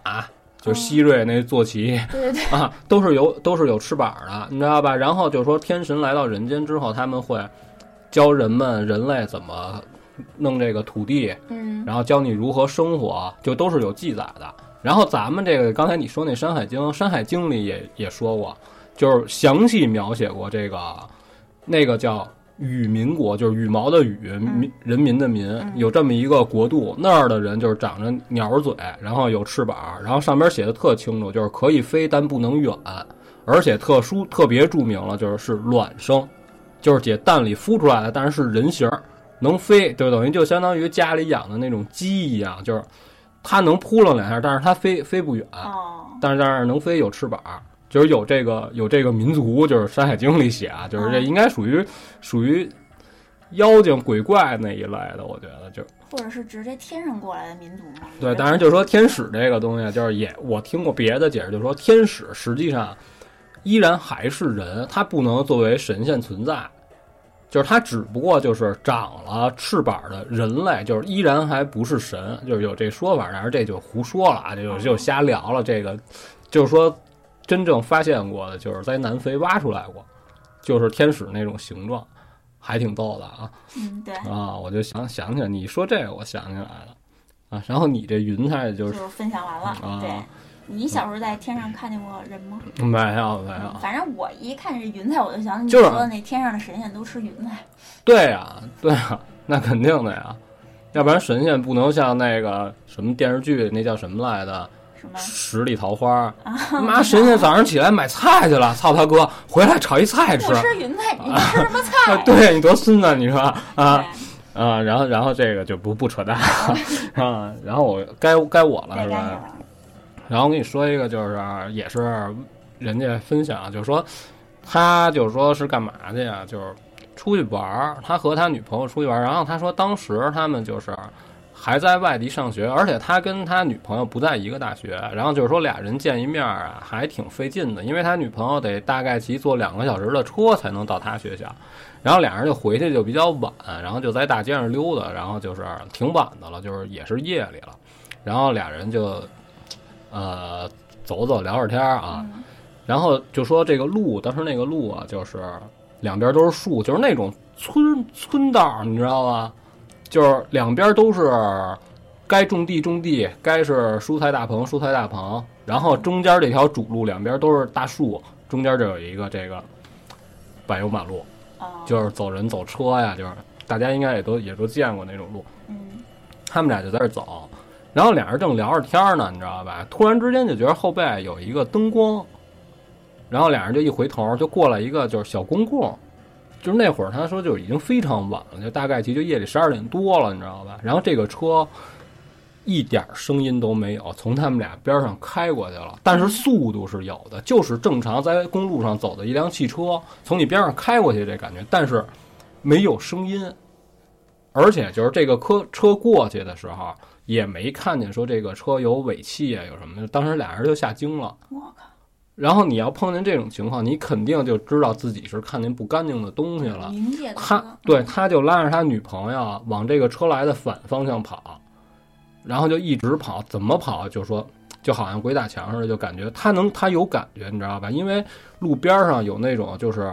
[SPEAKER 1] 就是希瑞那坐骑、
[SPEAKER 2] 对对对，
[SPEAKER 1] 啊，都是有都是有翅膀的，你知道吧？然后就是说天神来到人间之后，他们会教人们人类怎么弄这个土地，
[SPEAKER 2] 嗯
[SPEAKER 1] 然后教你如何生活，就都是有记载的。然后咱们这个刚才你说那《山海经》，《山海经》里也也说过，就是详细描写过这个那个叫羽民国，就是羽毛的羽，民人民的民，有这么一个国度，那儿的人就是长着鸟嘴，然后有翅膀，然后上边写的特清楚，就是可以飞，但不能远，而且特殊特别著名了，就是是卵生，就是解蛋里孵出来的，但是是人形儿，能飞，就等于就相当于家里养的那种鸡一样，就是它能扑棱两下，但是它飞飞不远，
[SPEAKER 2] 哦，
[SPEAKER 1] 但是但是能飞有翅膀，就是有这个有这个民族，就是《山海经》里写啊，就是这
[SPEAKER 2] 嗯
[SPEAKER 1] 应该属于属于妖精鬼怪那一类的，我觉得就
[SPEAKER 2] 或者是直接天上过来的民族嘛？
[SPEAKER 1] 对。当然，就是说天使这个东西，就是也我听过别的解释，就是说天使实际上依然还是人，它不能作为神仙存在。就是它只不过就是长了翅膀的人类，就是依然还不是神，就是有这说法，但是这就胡说了啊，这就就瞎聊了。这个就是说，真正发现过的，就是在南非挖出来过，就是天使那种形状，还挺逗的啊
[SPEAKER 2] 嗯，对，
[SPEAKER 1] 啊！我就想想起来，你说这个，我想起来了啊。然后你这云彩就是
[SPEAKER 2] 就分享完了。
[SPEAKER 1] 啊
[SPEAKER 2] 对，你小时候在天上看见过人吗？
[SPEAKER 1] 没有没有，
[SPEAKER 2] 反正我一看这云彩，我就想起你说的那天上的神仙都吃云彩。
[SPEAKER 1] 对呀、对呀、那肯定的呀，要不然神仙不能像那个什么电视剧那叫什么来的
[SPEAKER 2] 什么《
[SPEAKER 1] 十里桃花》，妈神仙早上起来买菜去了，操他哥，回来炒一菜吃
[SPEAKER 2] 不。吃云彩，你吃什么菜？
[SPEAKER 1] 啊，*laughs* 对你多孙子，你说啊啊，然后然后这个就不不扯淡 *laughs* 啊，然后我该该我了是吧？然后我跟你说一个，就是也是人家分享，就是说他就是说是干嘛去呀？就是出去玩儿，他和他女朋友出去玩儿，然后他说当时他们就是还在外地上学，而且他跟他女朋友不在一个大学，然后就是说俩人见一面啊还挺费劲的，因为他女朋友得大概骑坐两个小时的车才能到他学校，然后俩人就回去就比较晚，然后就在大街上溜达，然后就是挺晚的了，就是也是夜里了，然后俩人就呃走走聊会儿天儿啊，
[SPEAKER 2] 嗯
[SPEAKER 1] 然后就说这个路，当时那个路啊，就是两边都是树，就是那种村村道，你知道吗？就是两边都是该种地种地，该是蔬菜大棚蔬菜大棚，然后中间这条主路两边都是大树，中间就有一个这个柏油马路，
[SPEAKER 2] 哦，
[SPEAKER 1] 就是走人走车呀，就是大家应该也都也都见过那种路。
[SPEAKER 2] 嗯
[SPEAKER 1] 他们俩就在这儿走，然后俩人正聊着天儿呢，你知道吧？突然之间就觉得后背有一个灯光，然后俩人就一回头，就过来一个就是小公共，就是那会儿他说就已经非常晚了，就大概其就夜里十二点多了，你知道吧？然后这个车一点声音都没有，从他们俩边上开过去了，但是速度是有的，就是正常在公路上走的一辆汽车从你边上开过去这感觉，但是没有声音。而且就是这个车车过去的时候，也没看见说这个车有尾气啊，有什么的。当时俩人就吓惊了。
[SPEAKER 2] 我靠，
[SPEAKER 1] 然后你要碰见这种情况，你肯定就知道自己是看见不干净的东西了。他对，他就拉着他女朋友往这个车来的反方向跑，然后就一直跑，怎么跑就说就好像鬼打墙似的，就感觉他能他有感觉，你知道吧？因为路边上有那种就是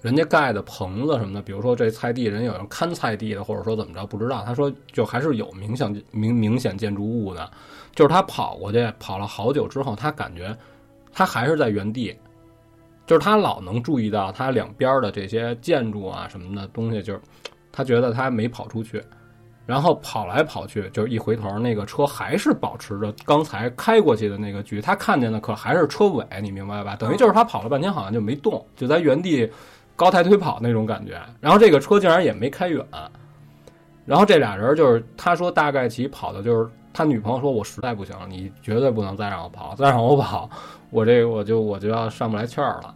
[SPEAKER 1] 人家盖的棚子什么的，比如说这菜地人有人看菜地的，或者说怎么着不知道。他说就还是有明显明明显建筑物的，就是他跑过去跑了好久之后，他感觉他还是在原地。就是他老能注意到他两边的这些建筑啊什么的东西，就是他觉得他没跑出去，然后跑来跑去，就是一回头，那个车还是保持着刚才开过去的那个距离，他看见的可还是车尾，你明白吧？等于就是他跑了半天，好像就没动，就在原地高抬腿跑那种感觉。然后这个车竟然也没开远，然后这俩人就是他说大概其跑的就是他女朋友说，我实在不行了，你绝对不能再让我跑，再让我跑，我这个我就我就要上不来气儿了。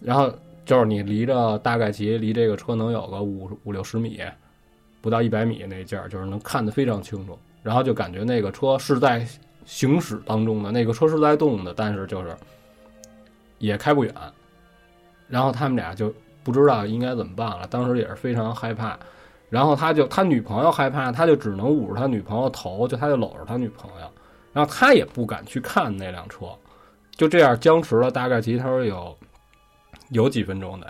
[SPEAKER 1] 然后就是你离着大概其离这个车能有个五五六十米，不到一百米那劲儿，就是能看得非常清楚。然后就感觉那个车是在行驶当中的，那个车是在动的，但是就是也开不远。然后他们俩就不知道应该怎么办了，当时也是非常害怕。然后他就他女朋友害怕，他就只能捂着他女朋友头，就他就搂着他女朋友，然后他也不敢去看那辆车，就这样僵持了大概其实他说有有几分钟得，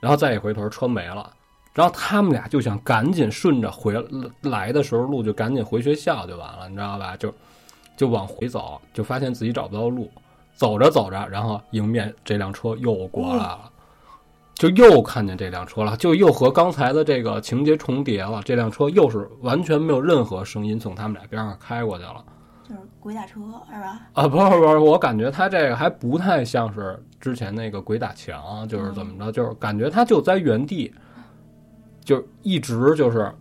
[SPEAKER 1] 然后再一回头车没了，然后他们俩就想赶紧顺着回来的时候路就赶紧回学校就完了，你知道吧？就就往回走，就发现自己找不到路，走着走着，然后迎面这辆车又过来了，就又看见这辆车了，就又和刚才的这个情节重叠了。这辆车又是完全没有任何声音从他们俩边上开过去了。
[SPEAKER 2] 就是鬼打车是吧？
[SPEAKER 1] 啊，不是不是，我感觉他这个还不太像是之前那个鬼打墙，就是怎么着，就是感觉他就在原地，就一直就是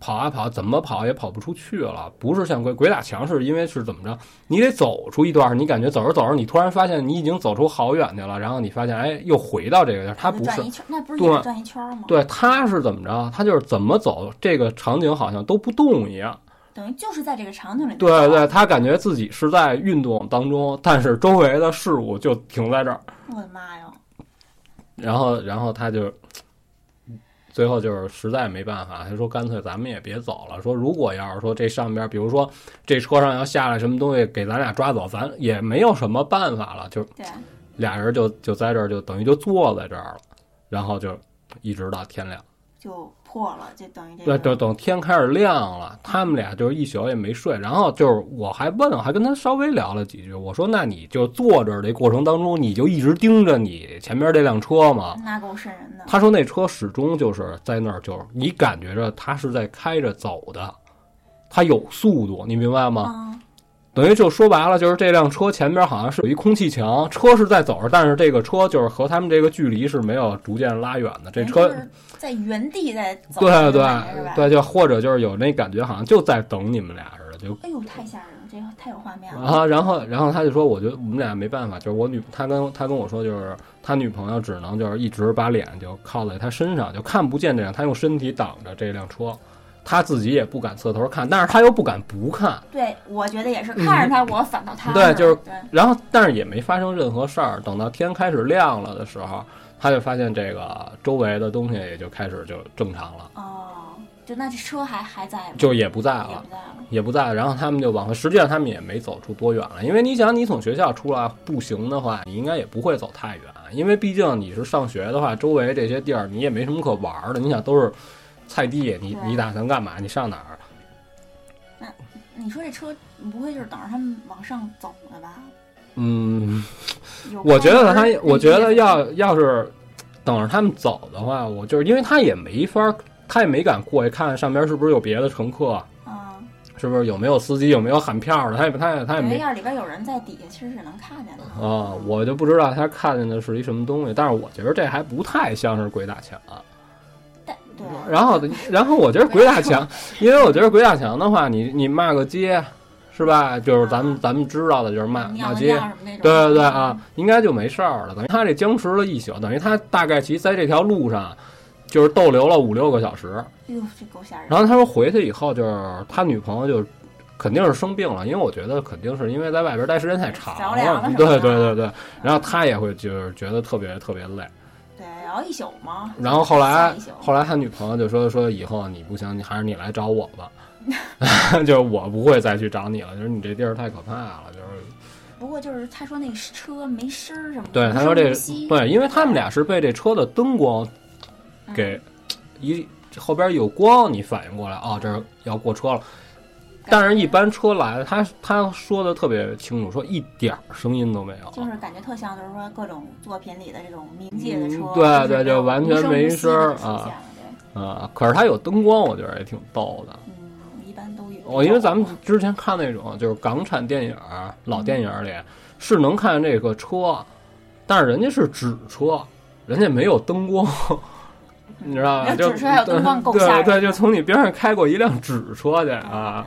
[SPEAKER 1] 跑啊跑，怎么跑也跑不出去了。不是像鬼鬼打墙，是因为是怎么着，你得走出一段，你感觉走着走着，你突然发现你已经走出好远去了，然后你发现哎，又回到这个地儿，他不是
[SPEAKER 2] 转一圈，那不是转一圈吗？
[SPEAKER 1] 对，他是怎么着？他就是怎么走，这个场景好像都不动一样。
[SPEAKER 2] 等于就是在这个场景里。
[SPEAKER 1] 对对，，他感觉自己是在运动当中，但是周围的事物就停在这儿。
[SPEAKER 2] 我的妈呀！
[SPEAKER 1] 然后，然后他就最后就是实在没办法，他说干脆咱们也别走了。说如果要是说这上边，比如说这车上要下来什么东西给咱俩抓走，咱也没有什么办法了，就
[SPEAKER 2] 对，
[SPEAKER 1] 俩人就就在这儿就等于就坐在这儿了，然后就一直到天亮。
[SPEAKER 2] 就破了，就等于这。
[SPEAKER 1] 等等天开始亮了，他们俩就是一宿也没睡。然后就是我还问，我还跟他稍微聊了几句。我说：“那你就坐这这过程当中，你就一直盯着你前面这辆车吗
[SPEAKER 2] 那够瘆人的。？”
[SPEAKER 1] 他说：“那车始终就是在那儿，就是你感觉着他是在开着走的，他有速度，你明白吗？
[SPEAKER 2] 啊，
[SPEAKER 1] 等于就说白了，就是这辆车前边好像是有一空气墙，车是在走着，但是这个车就是和他们这个距离是没有逐渐拉远的。这车
[SPEAKER 2] 在原地在走，
[SPEAKER 1] 对对？对，就或者就是有那感觉，好像就在等你们俩似的，就
[SPEAKER 2] 哎呦，太吓人了，这个太有画面了。
[SPEAKER 1] 啊，*laughs* 然后然后他就说，我觉得我们俩没办法，就是我女，他跟他跟我说，就是他女朋友只能就是一直把脸就靠在他身上，就看不见这辆，他用身体挡着这辆车，他自己也不敢侧头看，但是他又不敢不看，
[SPEAKER 2] 对，我觉得也是，看着他，我反倒他。
[SPEAKER 1] 嗯对就是，然后但是也没发生任何事儿，等到天开始亮了的时候，他就发现这个周围的东西也就开始就正常了，
[SPEAKER 2] 哦，就那这车还还在吗？
[SPEAKER 1] 就也不在
[SPEAKER 2] 也
[SPEAKER 1] 了
[SPEAKER 2] 不。在了。
[SPEAKER 1] 也不在，然后他们就往回。实际上他们也没走出多远了，因为你想，你从学校出来步行的话，你应该也不会走太远，因为毕竟你是上学的话，周围这些地儿你也没什么可玩儿的。你想都是菜地，你你打算干嘛？你上哪儿？
[SPEAKER 2] 那你说这车不会就是等着他们往上走的吧？
[SPEAKER 1] 嗯，我觉得他，我觉得要要是等着他们走的话，我就是因为他也没法儿，他也没敢过去看上边是不是有别的乘客，
[SPEAKER 2] 啊，
[SPEAKER 1] 是不是有没有司机，有没有喊票的，他也他也他也没
[SPEAKER 2] 因为要是里边有人在底下，其实是能看见的。
[SPEAKER 1] 啊，我就不知道他看见的是一什么东西，但是我觉得这还不太像是鬼打墙。
[SPEAKER 2] 但对，
[SPEAKER 1] 然后，*laughs* 然后我觉得鬼打墙，因为我觉得鬼打墙的话，你你骂个街，是吧？就是咱们咱们知道的，就是骂骂街。对对对啊，应该就没事儿了。等于他这僵持了一宿，等于他大概其在这条路上就是逗留了五六个小时。
[SPEAKER 2] 哎呦，这够吓人。
[SPEAKER 1] 然后他说回去以后，就是他女朋友就肯定是生病了，因为我觉得肯定是因为在外边待时间太长
[SPEAKER 2] 了
[SPEAKER 1] 对对对对，然后他也会就是觉得特别特别累。
[SPEAKER 2] 对，然后一宿吗。
[SPEAKER 1] 然后后来后来他女朋友就说说以后你不行，你还是你来找我吧，*laughs* 就是我不会再去找你了，就是你这地儿太可怕了，就是
[SPEAKER 2] 不过就是他说那个车没声儿什么的。
[SPEAKER 1] 对他说这对，因为他们俩是被这车的灯光
[SPEAKER 2] 嗯
[SPEAKER 1] 给一后边有光，你反应过来哦，这儿要过车了。但是，一般车来了，他他说的特别清楚，说一点儿声音都没有。
[SPEAKER 2] 就是感觉特像，就是说各种作品里的这种冥界的车，
[SPEAKER 1] 嗯对对就完全没声啊，啊、可是它有灯光，我觉得也挺逗的。
[SPEAKER 2] 嗯，一般都有。
[SPEAKER 1] 哦，因为咱们之前看那种就是港产电影儿、老电影儿里是能看见这个车，但是人家是纸车，人家没有灯光，你知道吧？就
[SPEAKER 2] 纸车还有灯光够吓人
[SPEAKER 1] 对对，就从你边上开过一辆纸车去
[SPEAKER 2] 对
[SPEAKER 1] 啊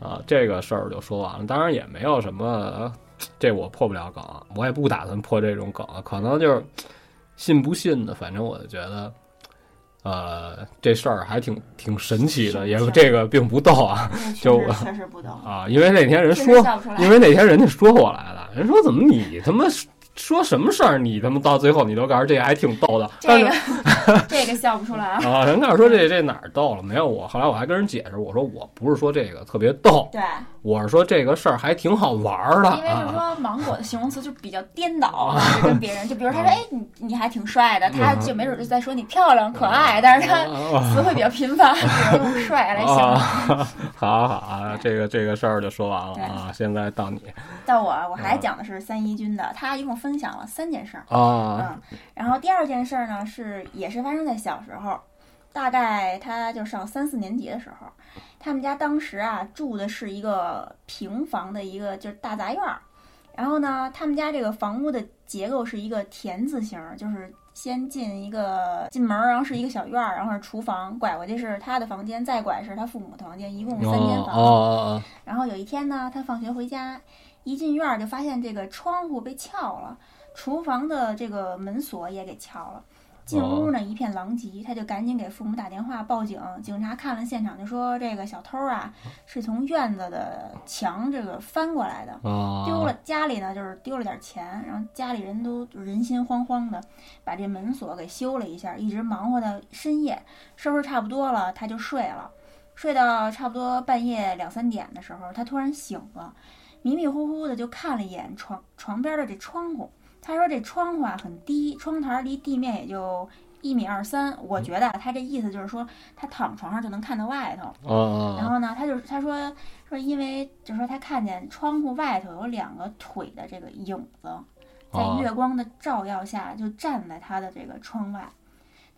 [SPEAKER 1] 啊！这个事儿就说完了，当然也没有什么，*tsk* 这我破不了梗，我也不打算破这种梗，可能就是信不信的，反正我就觉得。呃，这事儿还挺挺神奇的，也这个并不逗啊 *laughs*
[SPEAKER 2] 确
[SPEAKER 1] 就
[SPEAKER 2] 实确实不懂，
[SPEAKER 1] 啊！因为那天人说。因为那天人家说我来了，人说怎么你他妈说什么事儿，你他妈到最后你都告诉这个还挺逗的，
[SPEAKER 2] 这个 *laughs* 这个笑不出来。啊。
[SPEAKER 1] 啊，人告诉说这这哪儿逗了？没有我，后来我还跟人解释，我说我不是说这个特别逗，
[SPEAKER 2] 对，
[SPEAKER 1] 我是说这个事儿还挺好玩儿的
[SPEAKER 2] 因为就是
[SPEAKER 1] 啊。
[SPEAKER 2] 说芒果的 *laughs* 形容词就比较颠倒跟别人，就比如他说，哎，你你还挺帅的，他就没准就在说你漂亮可爱，但是他词汇比较频繁，比如用帅来形容。
[SPEAKER 1] 啊，*laughs* 好好啊，这个这个事儿就说完了啊，现在到你。
[SPEAKER 2] 到我，我还讲的是三一军的，他一共分享了三件事儿。
[SPEAKER 1] 啊
[SPEAKER 2] 嗯，然后第二件事儿呢是也是发生在小时候，大概他就上三四年级的时候，他们家当时啊住的是一个平房的一个就是大杂院儿，然后呢，他们家这个房屋的结构是一个田字形儿，就是先进一个进门儿，然后是一个小院儿，然后是厨房，拐过去是他的房间，再拐是他父母的房间，一共三间房。然后有一天呢，他放学回家，一进院儿就发现这个窗户被撬了，厨房的这个门锁也给撬了。进屋呢一片狼藉，他就赶紧给父母打电话报警。警察看了现场就说，这个小偷啊是从院子的墙这个翻过来的，
[SPEAKER 1] 哦，
[SPEAKER 2] 丢了家里呢就是丢了点钱，然后家里人都就人心惶惶的，把这门锁给修了一下，一直忙活到深夜，收拾差不多了，他就睡了，睡到差不多半夜两三点的时候，他突然醒了，迷迷糊糊的就看了一眼床床边的这窗户，他说这窗户啊很低，窗台离地面也就。一米二三，我觉得啊他这意思就是说，他躺床上就能看到外头，然后呢，他就他说说，因为就是说他看见窗户外头有两个腿的这个影子，在
[SPEAKER 1] 哦。
[SPEAKER 2] 月光的照耀下就站在他的这个窗外，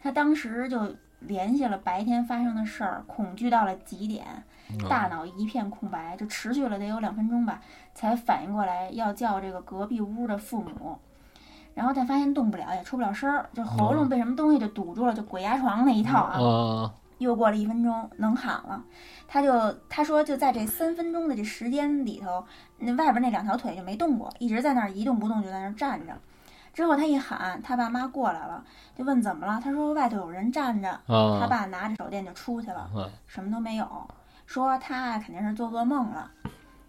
[SPEAKER 2] 他当时就联系了白天发生的事儿，恐惧到了极点，大脑一片空白，就持续了得有两分钟吧，才反应过来要叫这个隔壁屋的父母。然后他发现动不了，也出不了声儿，就喉咙被什么东西就堵住了，就鬼压床那一套啊。
[SPEAKER 1] 哦
[SPEAKER 2] 又过了一分钟，能喊了，他就他说就在这三分钟的这时间里头，那外边那两条腿就没动过，一直在那儿一动不动，就在那儿站着。之后他一喊，他爸妈过来了，就问怎么了，他说外头有人站着，他
[SPEAKER 1] 哦
[SPEAKER 2] 爸拿着手电就出去了，
[SPEAKER 1] 嗯
[SPEAKER 2] 什么都没有，说他啊肯定是做噩梦了，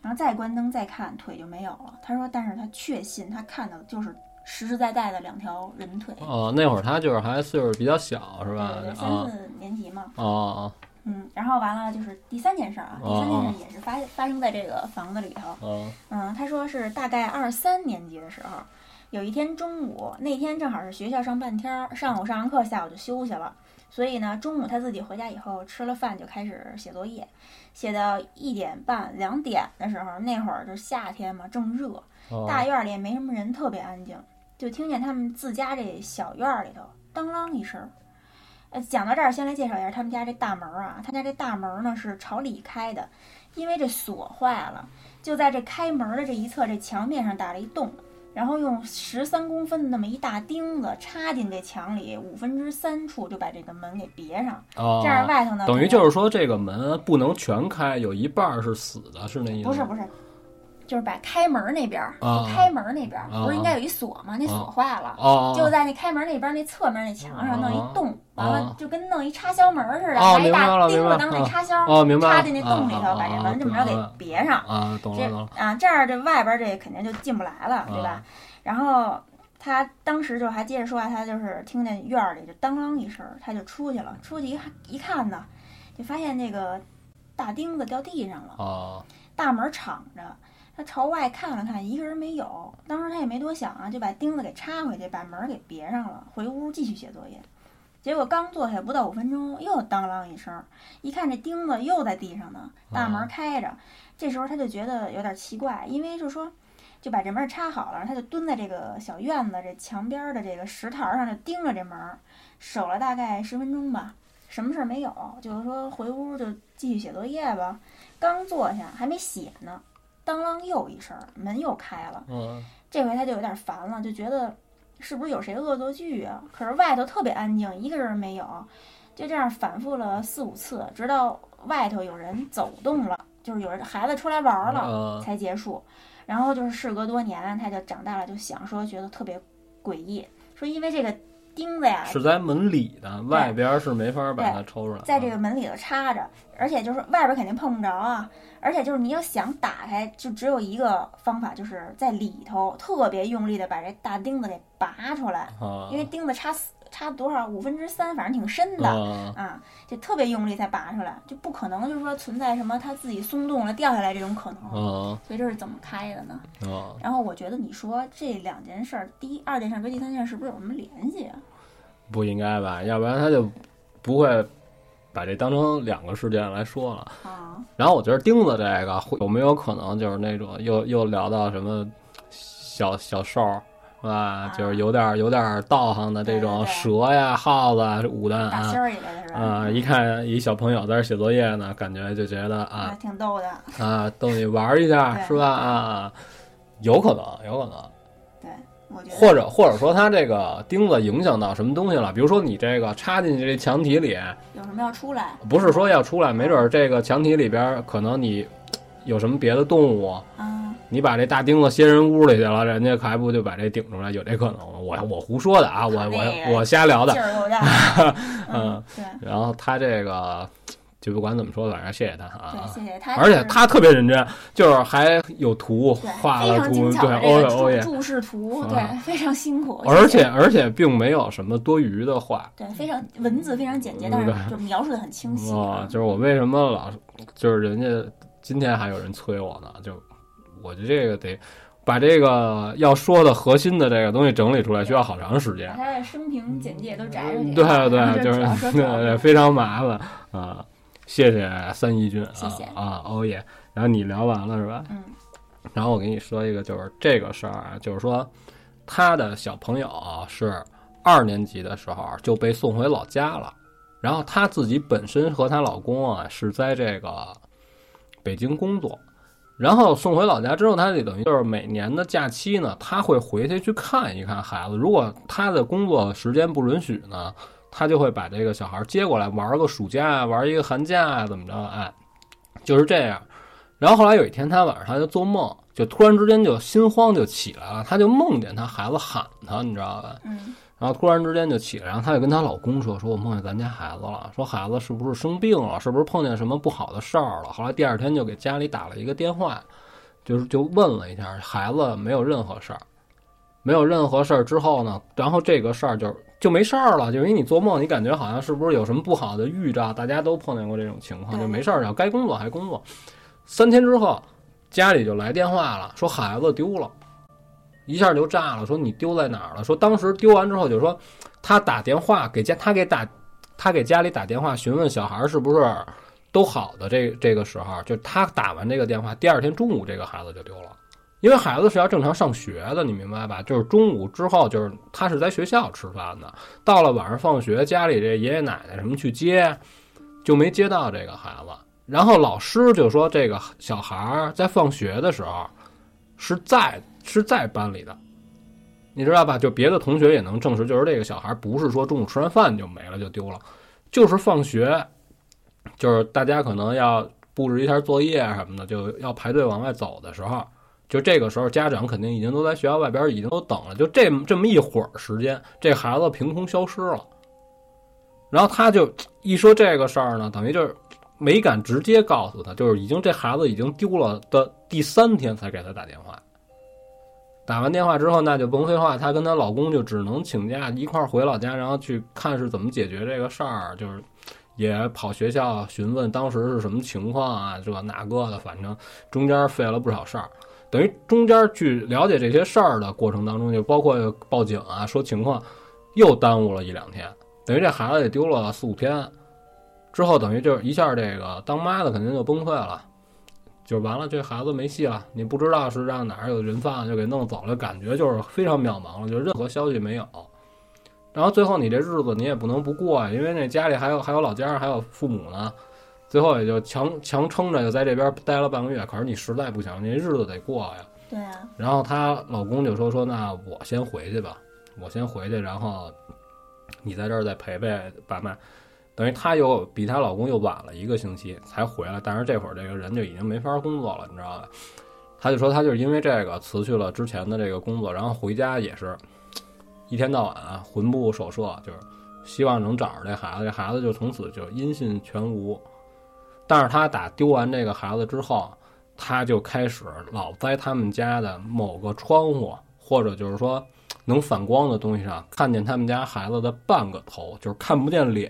[SPEAKER 2] 然后再关灯再看腿就没有了。他说，但是他确信他看到的就是实实在在的两条人腿，
[SPEAKER 1] 哦，那会儿他就是还岁数比较小是吧
[SPEAKER 2] 对对，？三
[SPEAKER 1] 啊
[SPEAKER 2] 四年级嘛。
[SPEAKER 1] 哦
[SPEAKER 2] 嗯，然后完了就是第三件事儿啊，第
[SPEAKER 1] 哦
[SPEAKER 2] 三件事儿也是发发生在这个房子里头。
[SPEAKER 1] 哦
[SPEAKER 2] 嗯，他说是大概二三年级的时候，有一天中午，那天正好是学校上半天儿，上午上完课，下午就休息了。所以呢，中午他自己回家以后吃了饭就开始写作业，写到一点半、两点的时候，那会儿就是夏天嘛，正热，
[SPEAKER 1] 哦
[SPEAKER 2] 大院儿里也没什么人，特别安静，就听见他们自家这小院儿里头当啷一声儿。呃，讲到这儿，先来介绍一下他们家这大门儿啊。他家这大门儿呢是朝里开的，因为这锁坏了，就在这开门的这一侧，这墙面上打了一洞，然后用十三公分的那么一大钉子插进这墙里五分之三处，就把这个门给别上。
[SPEAKER 1] 哦，
[SPEAKER 2] 这样外头呢，
[SPEAKER 1] 等于就是说这个门不能全开，有一半儿是死的，是那意思吗？
[SPEAKER 2] 不是不是，就是把开门那边儿，
[SPEAKER 1] 啊
[SPEAKER 2] 开门那边儿
[SPEAKER 1] 啊
[SPEAKER 2] 不是应该有一锁吗？那锁坏了。
[SPEAKER 1] 哦，
[SPEAKER 2] 就在那开门那边那侧面那墙上弄一洞，完了
[SPEAKER 1] 啊
[SPEAKER 2] 就跟弄一插销门似的，
[SPEAKER 1] 哦
[SPEAKER 2] 拿一大钉子当那插销，
[SPEAKER 1] 哦，明白，
[SPEAKER 2] 插进那洞里头，
[SPEAKER 1] 啊
[SPEAKER 2] 把这门这么着给别上。
[SPEAKER 1] 啊，懂了
[SPEAKER 2] 啊，这样这外边这肯定就进不来了，对吧
[SPEAKER 1] 啊？
[SPEAKER 2] 然后他当时就还接着说啊，他就是听见院儿里就当啷一声，他就出去了。出去一看一看呢，就发现那个大钉子掉地上了，
[SPEAKER 1] 哦
[SPEAKER 2] 大门敞着。他朝外看了看，一个人没有。当时他也没多想啊，就把钉子给插回去，把门给别上了，回屋继续写作业。结果刚坐下不到五分钟，又当啷一声，一看这钉子又在地上呢，大门开着。这时候他就觉得有点奇怪，因为就说就把这门插好了，他就蹲在这个小院子这墙边的这个石台上，就盯着这门，守了大概十分钟吧，什么事儿没有，就是说回屋就继续写作业吧。刚坐下还没写呢，当啷又一声，门又开了。
[SPEAKER 1] 嗯
[SPEAKER 2] 这回他就有点烦了，就觉得是不是有谁恶作剧啊？可是外头特别安静，一个人没有，就这样反复了四五次，直到外头有人走动了，就是有人孩子出来玩了
[SPEAKER 1] 呃
[SPEAKER 2] 才结束。然后就是事隔多年，他就长大了，就想说觉得特别诡异，说因为这个钉子呀，
[SPEAKER 1] 是在门里的，外边是没法把它抽出来。
[SPEAKER 2] 在这个门里头插着，而且就是外边肯定碰不着啊。而且就是你要想打开，就只有一个方法，就是在里头特别用力的把这大钉子给拔出来，
[SPEAKER 1] 啊，
[SPEAKER 2] 因为钉子插死插多少五分之三，反正挺深的
[SPEAKER 1] 啊
[SPEAKER 2] 啊，就特别用力才拔出来，就不可能就是说存在什么它自己松动了掉下来这种可能。
[SPEAKER 1] 嗯
[SPEAKER 2] 所以这是怎么开的呢？
[SPEAKER 1] 嗯，
[SPEAKER 2] 然后我觉得你说这两件事儿，第一二件事儿跟第三件事是不是有什么联系啊？
[SPEAKER 1] 不应该吧？要不然他就不会把这当成两个事件来说了。
[SPEAKER 2] 啊，
[SPEAKER 1] 然后我觉得钉子这个会有没有可能就是那种又又聊到什么小小兽儿是吧？就是有点有点道行的这种蛇呀、耗子啊、武蛋啊？啊，一看一小朋友在这写作业呢，感觉就觉得啊
[SPEAKER 2] 啊，挺逗的。
[SPEAKER 1] 啊，逗你玩一下是吧？啊，有可能，有可能。
[SPEAKER 2] 对，我觉得
[SPEAKER 1] 或者或者说它这个钉子影响到什么东西了？比如说你这个插进去这墙体里，
[SPEAKER 2] 有什么要出来？
[SPEAKER 1] 不是说要出来，没准儿这个墙体里边可能你有什么别的动物，
[SPEAKER 2] 啊，
[SPEAKER 1] 你把这大钉子楔人屋里去了，人家还不就把这顶出来？有这可能吗？我我胡说的啊，我我我瞎聊的
[SPEAKER 2] 劲。儿够大。*laughs*
[SPEAKER 1] 嗯，
[SPEAKER 2] 对
[SPEAKER 1] 然后他这个就不管怎么说，反正谢谢他啊
[SPEAKER 2] 对，。谢谢他。
[SPEAKER 1] 而且他特别认真，就是还有图画了图，对，
[SPEAKER 2] 的
[SPEAKER 1] 欧耶欧耶
[SPEAKER 2] 注，释图，
[SPEAKER 1] 啊
[SPEAKER 2] 对，非常辛苦。
[SPEAKER 1] 而且而且并没有什么多余的话。
[SPEAKER 2] 对非常文字非常简洁，但是就描述的很清晰
[SPEAKER 1] 啊，就是我为什么老就是人家今天还有人催我呢？就我觉得这个得把这个要说的核心的这个东西整理出来，需要好长时间
[SPEAKER 2] 把。他的生平简介都摘出去。
[SPEAKER 1] 对对，*laughs* 就是对对非常麻烦啊。谢谢三一君啊
[SPEAKER 2] 谢谢
[SPEAKER 1] 啊，欧耶。然后你聊完了是吧？
[SPEAKER 2] 嗯
[SPEAKER 1] 然后我给你说一个，就是这个事儿啊，就是说他的小朋友是二年级的时候就被送回老家了，然后她自己本身和她老公啊是在这个北京工作，然后送回老家之后，他就等于就是每年的假期呢，他会回去去看一看孩子。如果他的工作时间不允许呢，他就会把这个小孩接过来玩个暑假啊，玩一个寒假啊，怎么着？哎，就是这样。然后后来有一天，他晚上他就做梦，就突然之间就心慌就起来了，他就梦见他孩子喊他，你知道吧？
[SPEAKER 2] 嗯
[SPEAKER 1] 然后突然之间就起来，然后她就跟她老公说：“说我梦见咱家孩子了，说孩子是不是生病了，是不是碰见什么不好的事儿了？”后来第二天就给家里打了一个电话，就是就问了一下，孩子没有任何事儿，没有任何事儿之后呢，然后这个事儿就就没事儿了，就因为你做梦，你感觉好像是不是有什么不好的预兆？大家都碰见过这种情况，就没事儿了，该工作还工作。三天之后，家里就来电话了，说孩子丢了。一下就炸了，说你丢在哪儿了？说当时丢完之后，就说他打电话给家，他给打，他给家里打电话询问小孩是不是都好的。这这个时候，就他打完这个电话，第二天中午这个孩子就丢了，因为孩子是要正常上学的，你明白吧？就是中午之后，就是他是在学校吃饭的，到了晚上放学，家里这爷爷奶奶什么去接，就没接到这个孩子。然后老师就说，这个小孩儿在放学的时候是在是在班里的，你知道吧？就别的同学也能证实，就是这个小孩不是说中午吃完饭就没了就丢了，就是放学，就是大家可能要布置一下作业什么的，就要排队往外走的时候，就这个时候家长肯定已经都在学校外边已经都等了，就这这么一会儿时间，这孩子凭空消失了。然后他就一说这个事儿呢，等于就是没敢直接告诉他，就是已经这孩子已经丢了的第三天才给他打电话。打完电话之后，那就甭废话，她跟她老公就只能请假一块儿回老家，然后去看是怎么解决这个事儿，就是也跑学校询问当时是什么情况啊，这那个的，反正中间费了不少事儿。等于中间去了解这些事儿的过程当中，就包括报警啊、说情况，又耽误了一两天。等于这孩子也丢了四五天，之后等于就是一下这个当妈的肯定就崩溃了，就完了，这孩子没戏了。你不知道是让哪儿有人贩子就给弄走了，感觉就是非常渺茫了，就任何消息没有。然后最后你这日子你也不能不过呀，因为那家里还有还有老家还有父母呢，最后也就强强撑着就在这边待了半个月。可是你实在不行，你这日子得过呀。
[SPEAKER 2] 对啊，
[SPEAKER 1] 然后她老公就说说那我先回去吧，我先回去，然后你在这儿再陪陪爸妈。等于她又比她老公又晚了一个星期才回来，但是这会儿这个人就已经没法工作了，你知道吧？她就说她就是因为这个辞去了之前的这个工作，然后回家也是一天到晚啊魂不守舍，就是希望能找着这孩子，这孩子就从此就音信全无。但是她打丢完这个孩子之后，她就开始老在他们家的某个窗户，或者就是说能反光的东西上看见他们家孩子的半个头，就是看不见脸。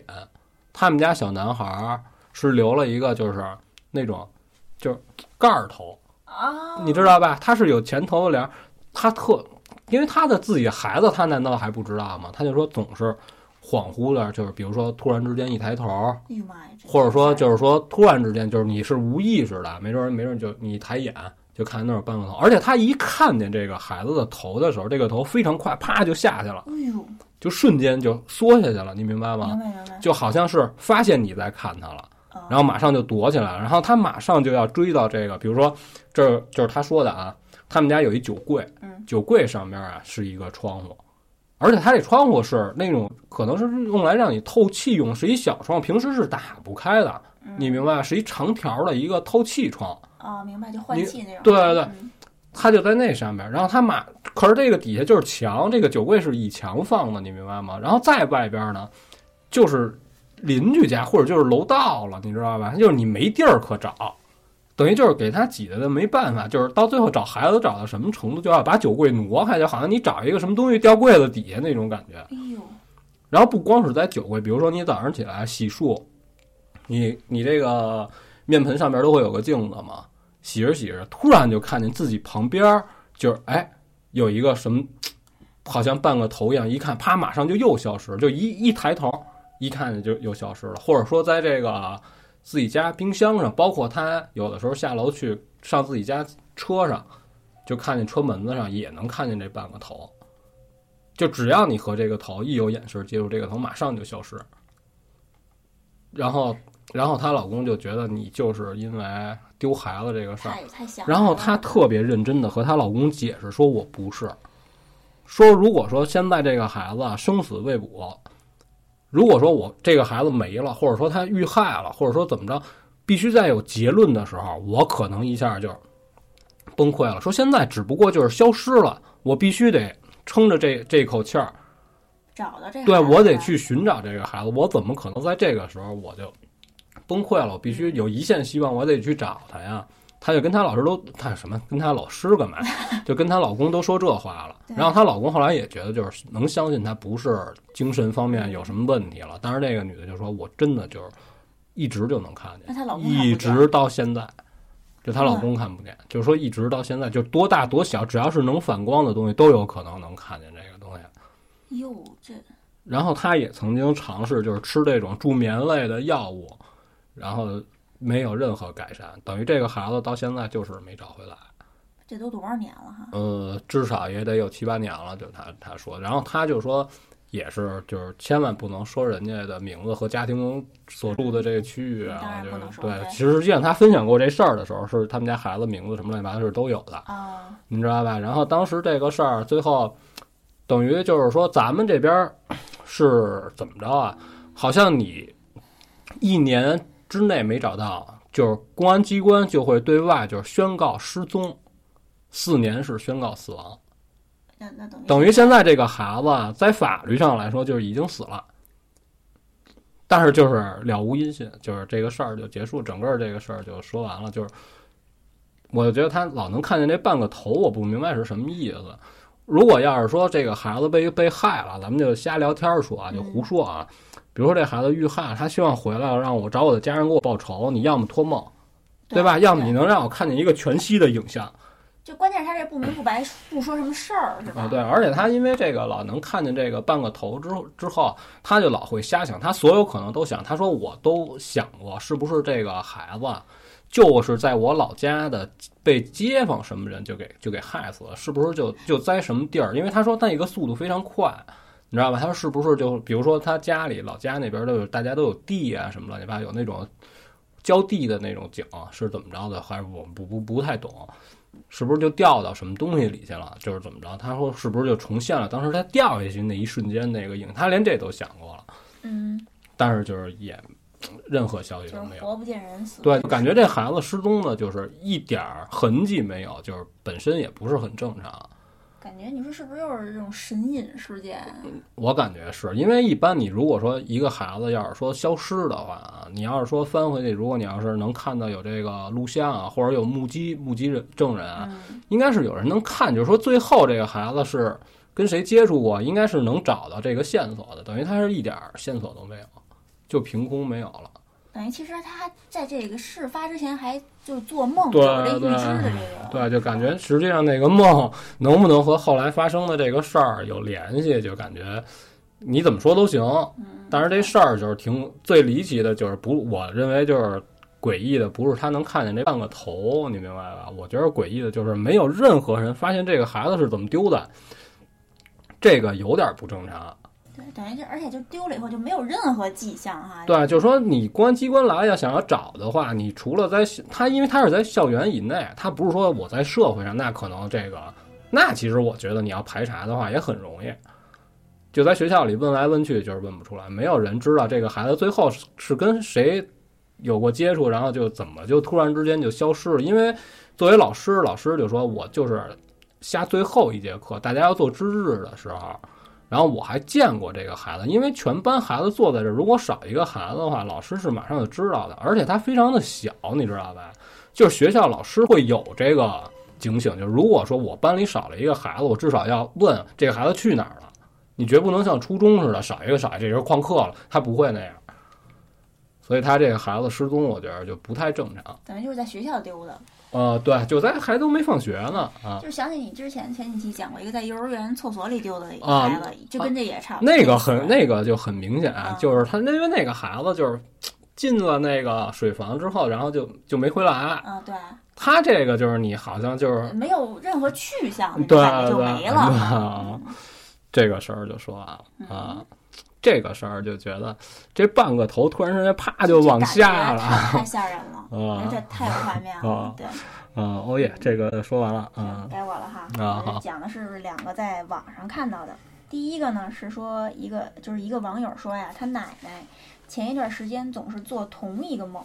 [SPEAKER 1] 他们家小男孩儿是留了一个就是那种就是盖儿头，
[SPEAKER 2] 啊，
[SPEAKER 1] 你知道吧？他是有前头的帘儿，他特，因为他的自己孩子，他难道还不知道吗？他就说总是恍惚的，就是比如说突然之间一抬头！或者说就是说突然之间就是你是无意识的，没准儿没准儿就你一抬眼就看见那儿有半个头，而且他一看见这个孩子的头的时候，这个头非常快，啪就下去了，
[SPEAKER 2] 哎呦，
[SPEAKER 1] 就瞬间就缩下去了，你明白吗
[SPEAKER 2] 明？白明白。
[SPEAKER 1] 就好像是发现你在看他了。
[SPEAKER 2] 啊
[SPEAKER 1] 然后马上就躲起来了，然后他马上就要追到这个，比如说，这就是他说的啊，他们家有一酒柜，
[SPEAKER 2] 嗯
[SPEAKER 1] 酒柜上面啊是一个窗户，而且它这窗户是那种可能是用来让你透气用，是一小窗，平时是打不开的，
[SPEAKER 2] 嗯
[SPEAKER 1] 你明白？是一长条的一个透气窗，
[SPEAKER 2] 啊，明白，就换气那种。
[SPEAKER 1] 对对对
[SPEAKER 2] 嗯
[SPEAKER 1] 他就在那上面，然后他马，可是这个底下就是墙，这个酒柜是以墙放的，你明白吗？然后再外边呢，就是邻居家或者就是楼道了，你知道吧？就是你没地儿可找，等于就是给他挤的没办法，就是到最后找孩子找到什么程度，就要把酒柜挪开，就好像你找一个什么东西掉柜子底下那种感觉。
[SPEAKER 2] 哎呦，
[SPEAKER 1] 然后不光是在酒柜，比如说你早上起来洗漱，你你这个面盆上面都会有个镜子嘛，洗着洗着，突然就看见自己旁边就是哎有一个什么，好像半个头一样，一看啪马上就又消失，就一一抬头一看见就又消失了，或者说在这个自己家冰箱上，包括他有的时候下楼去上自己家车上，就看见车门子上也能看见这半个头。就只要你和这个头一有眼神接触，这个头马上就消失。然后，然后她老公就觉得你就是因为丢孩子这个事儿。然后她特别认真的和她老公解释说：“我不是，说如果说现在这个孩子啊生死未卜，如果说我这个孩子没了，或者说他遇害了，或者说怎么着，必须在有结论的时候，我可能一下就崩溃了。说现在只不过就是消失了，我必须得撑着这这口气儿，
[SPEAKER 2] 找到这个，
[SPEAKER 1] 对我得。去寻找这个孩子，我怎么可能在这个时候我就崩溃了？我必须有一线希望，我得去找他呀。她就跟她老师都，她什么跟她老师干嘛？*laughs* 就跟她老公都说这话了。然后她老公后来也觉得，就是能相信她不是精神方面有什么问题了。但是那个女的就说：“我真的就是一直就能看见，
[SPEAKER 2] 她老公
[SPEAKER 1] 一直到现在，就她老公看不见，就是说一直到现在，就多大多小，只要是能反光的东西，都有可能能看见这个东西。”
[SPEAKER 2] 哟，这
[SPEAKER 1] 然后她也曾经尝试就是吃这种助眠类的药物，然后没有任何改善，等于这个孩子到现在就是没找回来。
[SPEAKER 2] 这都多少年了哈？
[SPEAKER 1] 呃，至少也得有七八年了，就他他说，然后他就说，也是就是千万不能说人家的名字和家庭所住的这个区域啊，就是对。其实实际上他分享过这事儿的时候，是他们家孩子名字什么乱七八糟都有的，
[SPEAKER 2] 啊，
[SPEAKER 1] 你知道吧？然后当时这个事儿最后等于就是说，咱们这边儿是怎么着啊？好像你一年之内没找到，就是公安机关就会对外就是宣告失踪，四年是宣告死亡。
[SPEAKER 2] 那那等于
[SPEAKER 1] 等于现在这个孩子啊在法律上来说就是已经死了，但是就是了无音信，就是这个事儿就结束，整个这个事儿就说完了。就是我觉得他老能看见这半个头，我不明白是什么意思。如果要是说这个孩子被被害了，咱们就瞎聊天儿说啊，就胡说啊。比如说这孩子遇害，他希望回来了，让我找我的家人给我报仇，你要么托梦，对吧？要么你能让我看见一个全息的影像。
[SPEAKER 2] 就关键是他这不明不白，不说什么事儿是吧？
[SPEAKER 1] 啊，对，而且他因为这个老能看见这个半个头之后之后，他就老会瞎想，他所有可能都想，他说我都想过，是不是这个孩子就是在我老家的被街坊什么人就给就给害死了，是不是就就栽什么地儿？因为他说那个速度非常快。你知道吧？他说是不是就比如说他家里老家那边都有大家都有地啊什么乱七八糟有那种浇地的那种井是怎么着的？还是我们不不不太懂。是不是就掉到什么东西里去了？就是怎么着？他说是不是就重现了当时他掉下去那一瞬间那个影？他连这都想过了，
[SPEAKER 2] 嗯，
[SPEAKER 1] 但是就是也任何消息都没有。
[SPEAKER 2] 活不见人，死
[SPEAKER 1] 对，感觉这孩子失踪的，就是一点儿痕迹没有，就是本身也不是很正常。
[SPEAKER 2] 感感觉你说是不是又是这种神隐事件？
[SPEAKER 1] 我感觉是因为一般你如果说一个孩子要是说消失的话啊，你要是说翻回去，如果你要是能看到有这个录像啊，或者有目击目击人证人啊，
[SPEAKER 2] 嗯，
[SPEAKER 1] 应该是有人能看，就是说最后这个孩子是跟谁接触过，应该是能找到这个线索的，等于他是一点线索都没有，就凭空没有了。
[SPEAKER 2] 等于其实他在这个事发之前还就做梦，
[SPEAKER 1] 对
[SPEAKER 2] 有这预
[SPEAKER 1] 对
[SPEAKER 2] 知的这个，
[SPEAKER 1] 对，就感觉实际上那个梦能不能和后来发生的这个事儿有联系，就感觉你怎么说都行。
[SPEAKER 2] 嗯，
[SPEAKER 1] 但是这事儿就是挺最离奇的，就是不，我认为就是诡异的，不是他能看见这半个头，你明白吧？我觉得诡异的就是没有任何人发现这个孩子是怎么丢的，这个有点不正常。
[SPEAKER 2] 对，等于就而且就丢了以后就没有任何迹象哈。
[SPEAKER 1] 对，就是说你公安机关来要想要找的话，你除了在他，因为他是在校园以内，他不是说我在社会上，那可能这个，那其实我觉得你要排查的话也很容易。就在学校里问来问去，就是问不出来，没有人知道这个孩子最后是是跟谁有过接触，然后就怎么就突然之间就消失了。因为作为老师，老师就说我就是下最后一节课，大家要做值日的时候，然后我还见过这个孩子，因为全班孩子坐在这儿，如果少一个孩子的话，老师是马上就知道的，而且他非常的小，你知道吧？就是学校老师会有这个警醒，就是如果说我班里少了一个孩子，我至少要问这个孩子去哪儿了。你绝不能像初中似的少一个少一个，这人旷课了，他不会那样。所以他这个孩子失踪，我觉得就不太正常。
[SPEAKER 2] 等于就是在学校丢的。
[SPEAKER 1] 呃，对，就在还都没放学呢啊。
[SPEAKER 2] 就想起你之前前几期讲过一个在幼儿园厕所里丢的一个
[SPEAKER 1] 啊
[SPEAKER 2] 孩子，就跟这也差不多。
[SPEAKER 1] 那个很那个就很明显
[SPEAKER 2] 啊，
[SPEAKER 1] 就是他因为那个孩子就是进了那个水房之后，然后就就没回来。
[SPEAKER 2] 啊，对，
[SPEAKER 1] 他这个就是你好像就是
[SPEAKER 2] 没有任何去向，
[SPEAKER 1] 对
[SPEAKER 2] 就没了。
[SPEAKER 1] 啊 *laughs* 这个事儿就说完了
[SPEAKER 2] 嗯
[SPEAKER 1] 啊。这个事儿就觉得这半个头突然之间啪就往下了
[SPEAKER 2] 太太吓人了，*laughs*
[SPEAKER 1] 啊
[SPEAKER 2] 这太有画面了
[SPEAKER 1] 啊。
[SPEAKER 2] 对，
[SPEAKER 1] 啊！哦耶，这个说完了啊
[SPEAKER 2] 该我了哈。
[SPEAKER 1] 啊
[SPEAKER 2] 讲的是两个在网上看到的。第一个呢是说一个就是一个网友说呀，他奶奶前一段时间总是做同一个梦，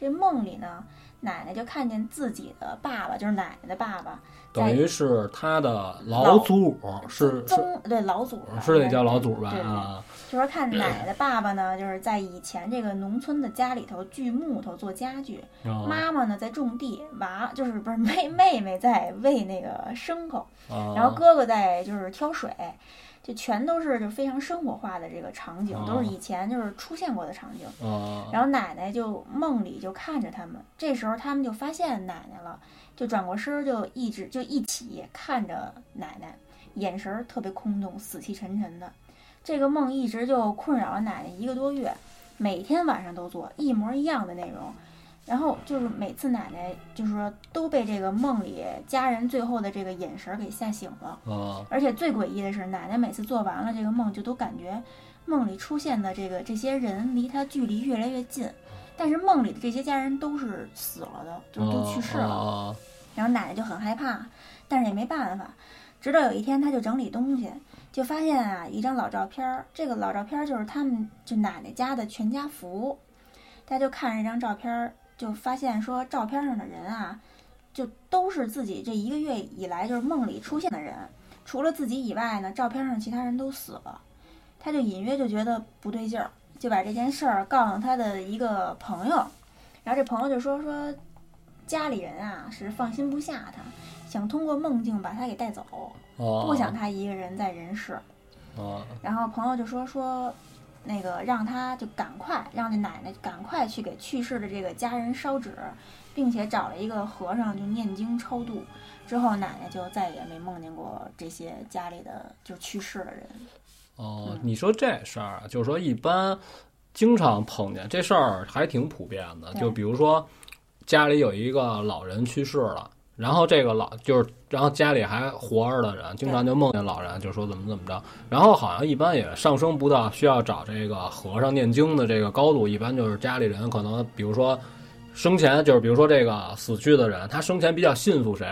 [SPEAKER 2] 这梦里呢，奶奶就看见自己的爸爸，就是奶奶的爸爸，
[SPEAKER 1] 等于是他的老祖是是
[SPEAKER 2] 曾对老祖
[SPEAKER 1] 是得叫老祖吧啊
[SPEAKER 2] 就说看奶奶的爸爸呢，就是在以前这个农村的家里头锯木头做家具，
[SPEAKER 1] 啊
[SPEAKER 2] 妈妈呢在种地，娃就是不是妹妹妹在喂那个牲口，
[SPEAKER 1] 啊！
[SPEAKER 2] 然后哥哥在就是挑水，就全都是就非常生活化的这个场景，都是以前就是出现过的场景。
[SPEAKER 1] 啊
[SPEAKER 2] 然后奶奶就梦里就看着他们，这时候他们就发现奶奶了，就转过身儿就一直就一起看着奶奶，眼神儿特别空洞，死气沉沉的。这个梦一直就困扰了奶奶一个多月，每天晚上都做一模一样的内容。然后就是每次奶奶就是说都被这个梦里家人最后的这个眼神儿给吓醒了。
[SPEAKER 1] 啊
[SPEAKER 2] 而且最诡异的是，奶奶每次做完了这个梦，就都感觉梦里出现的这个这些人离她距离越来越近，但是梦里的这些家人都是死了的，就都去世了。
[SPEAKER 1] 啊
[SPEAKER 2] 然后奶奶就很害怕，但是也没办法。直到有一天，她就整理东西，就发现啊一张老照片儿，这个老照片儿就是他们就奶奶家的全家福。他就看这张照片儿，就发现说照片上的人啊，就都是自己这一个月以来就是梦里出现的人，除了自己以外呢，照片上其他人都死了。他就隐约就觉得不对劲儿，就把这件事儿告诉他的一个朋友，然后这朋友就说说家里人啊是放心不下他，想通过梦境把他给带走，
[SPEAKER 1] 啊！
[SPEAKER 2] 不想他一个人在人世。
[SPEAKER 1] 啊
[SPEAKER 2] 然后朋友就说说，那个让他就赶快让那奶奶赶快去给去世的这个家人烧纸，并且找了一个和尚就念经超度。之后奶奶就再也没梦见过这些家里的就去世的人。
[SPEAKER 1] 哦
[SPEAKER 2] 嗯，
[SPEAKER 1] 你说这事儿啊，就是说一般经常碰见这事儿还挺普遍的，就比如说家里有一个老人去世了。然后这个老就是，然后家里还活着的人，经常就梦见老人，就说怎么怎么着。然后好像一般也上升不到需要找这个和尚念经的这个高度，一般就是家里人可能，比如说生前就是，比如说这个死去的人，他生前比较信服谁，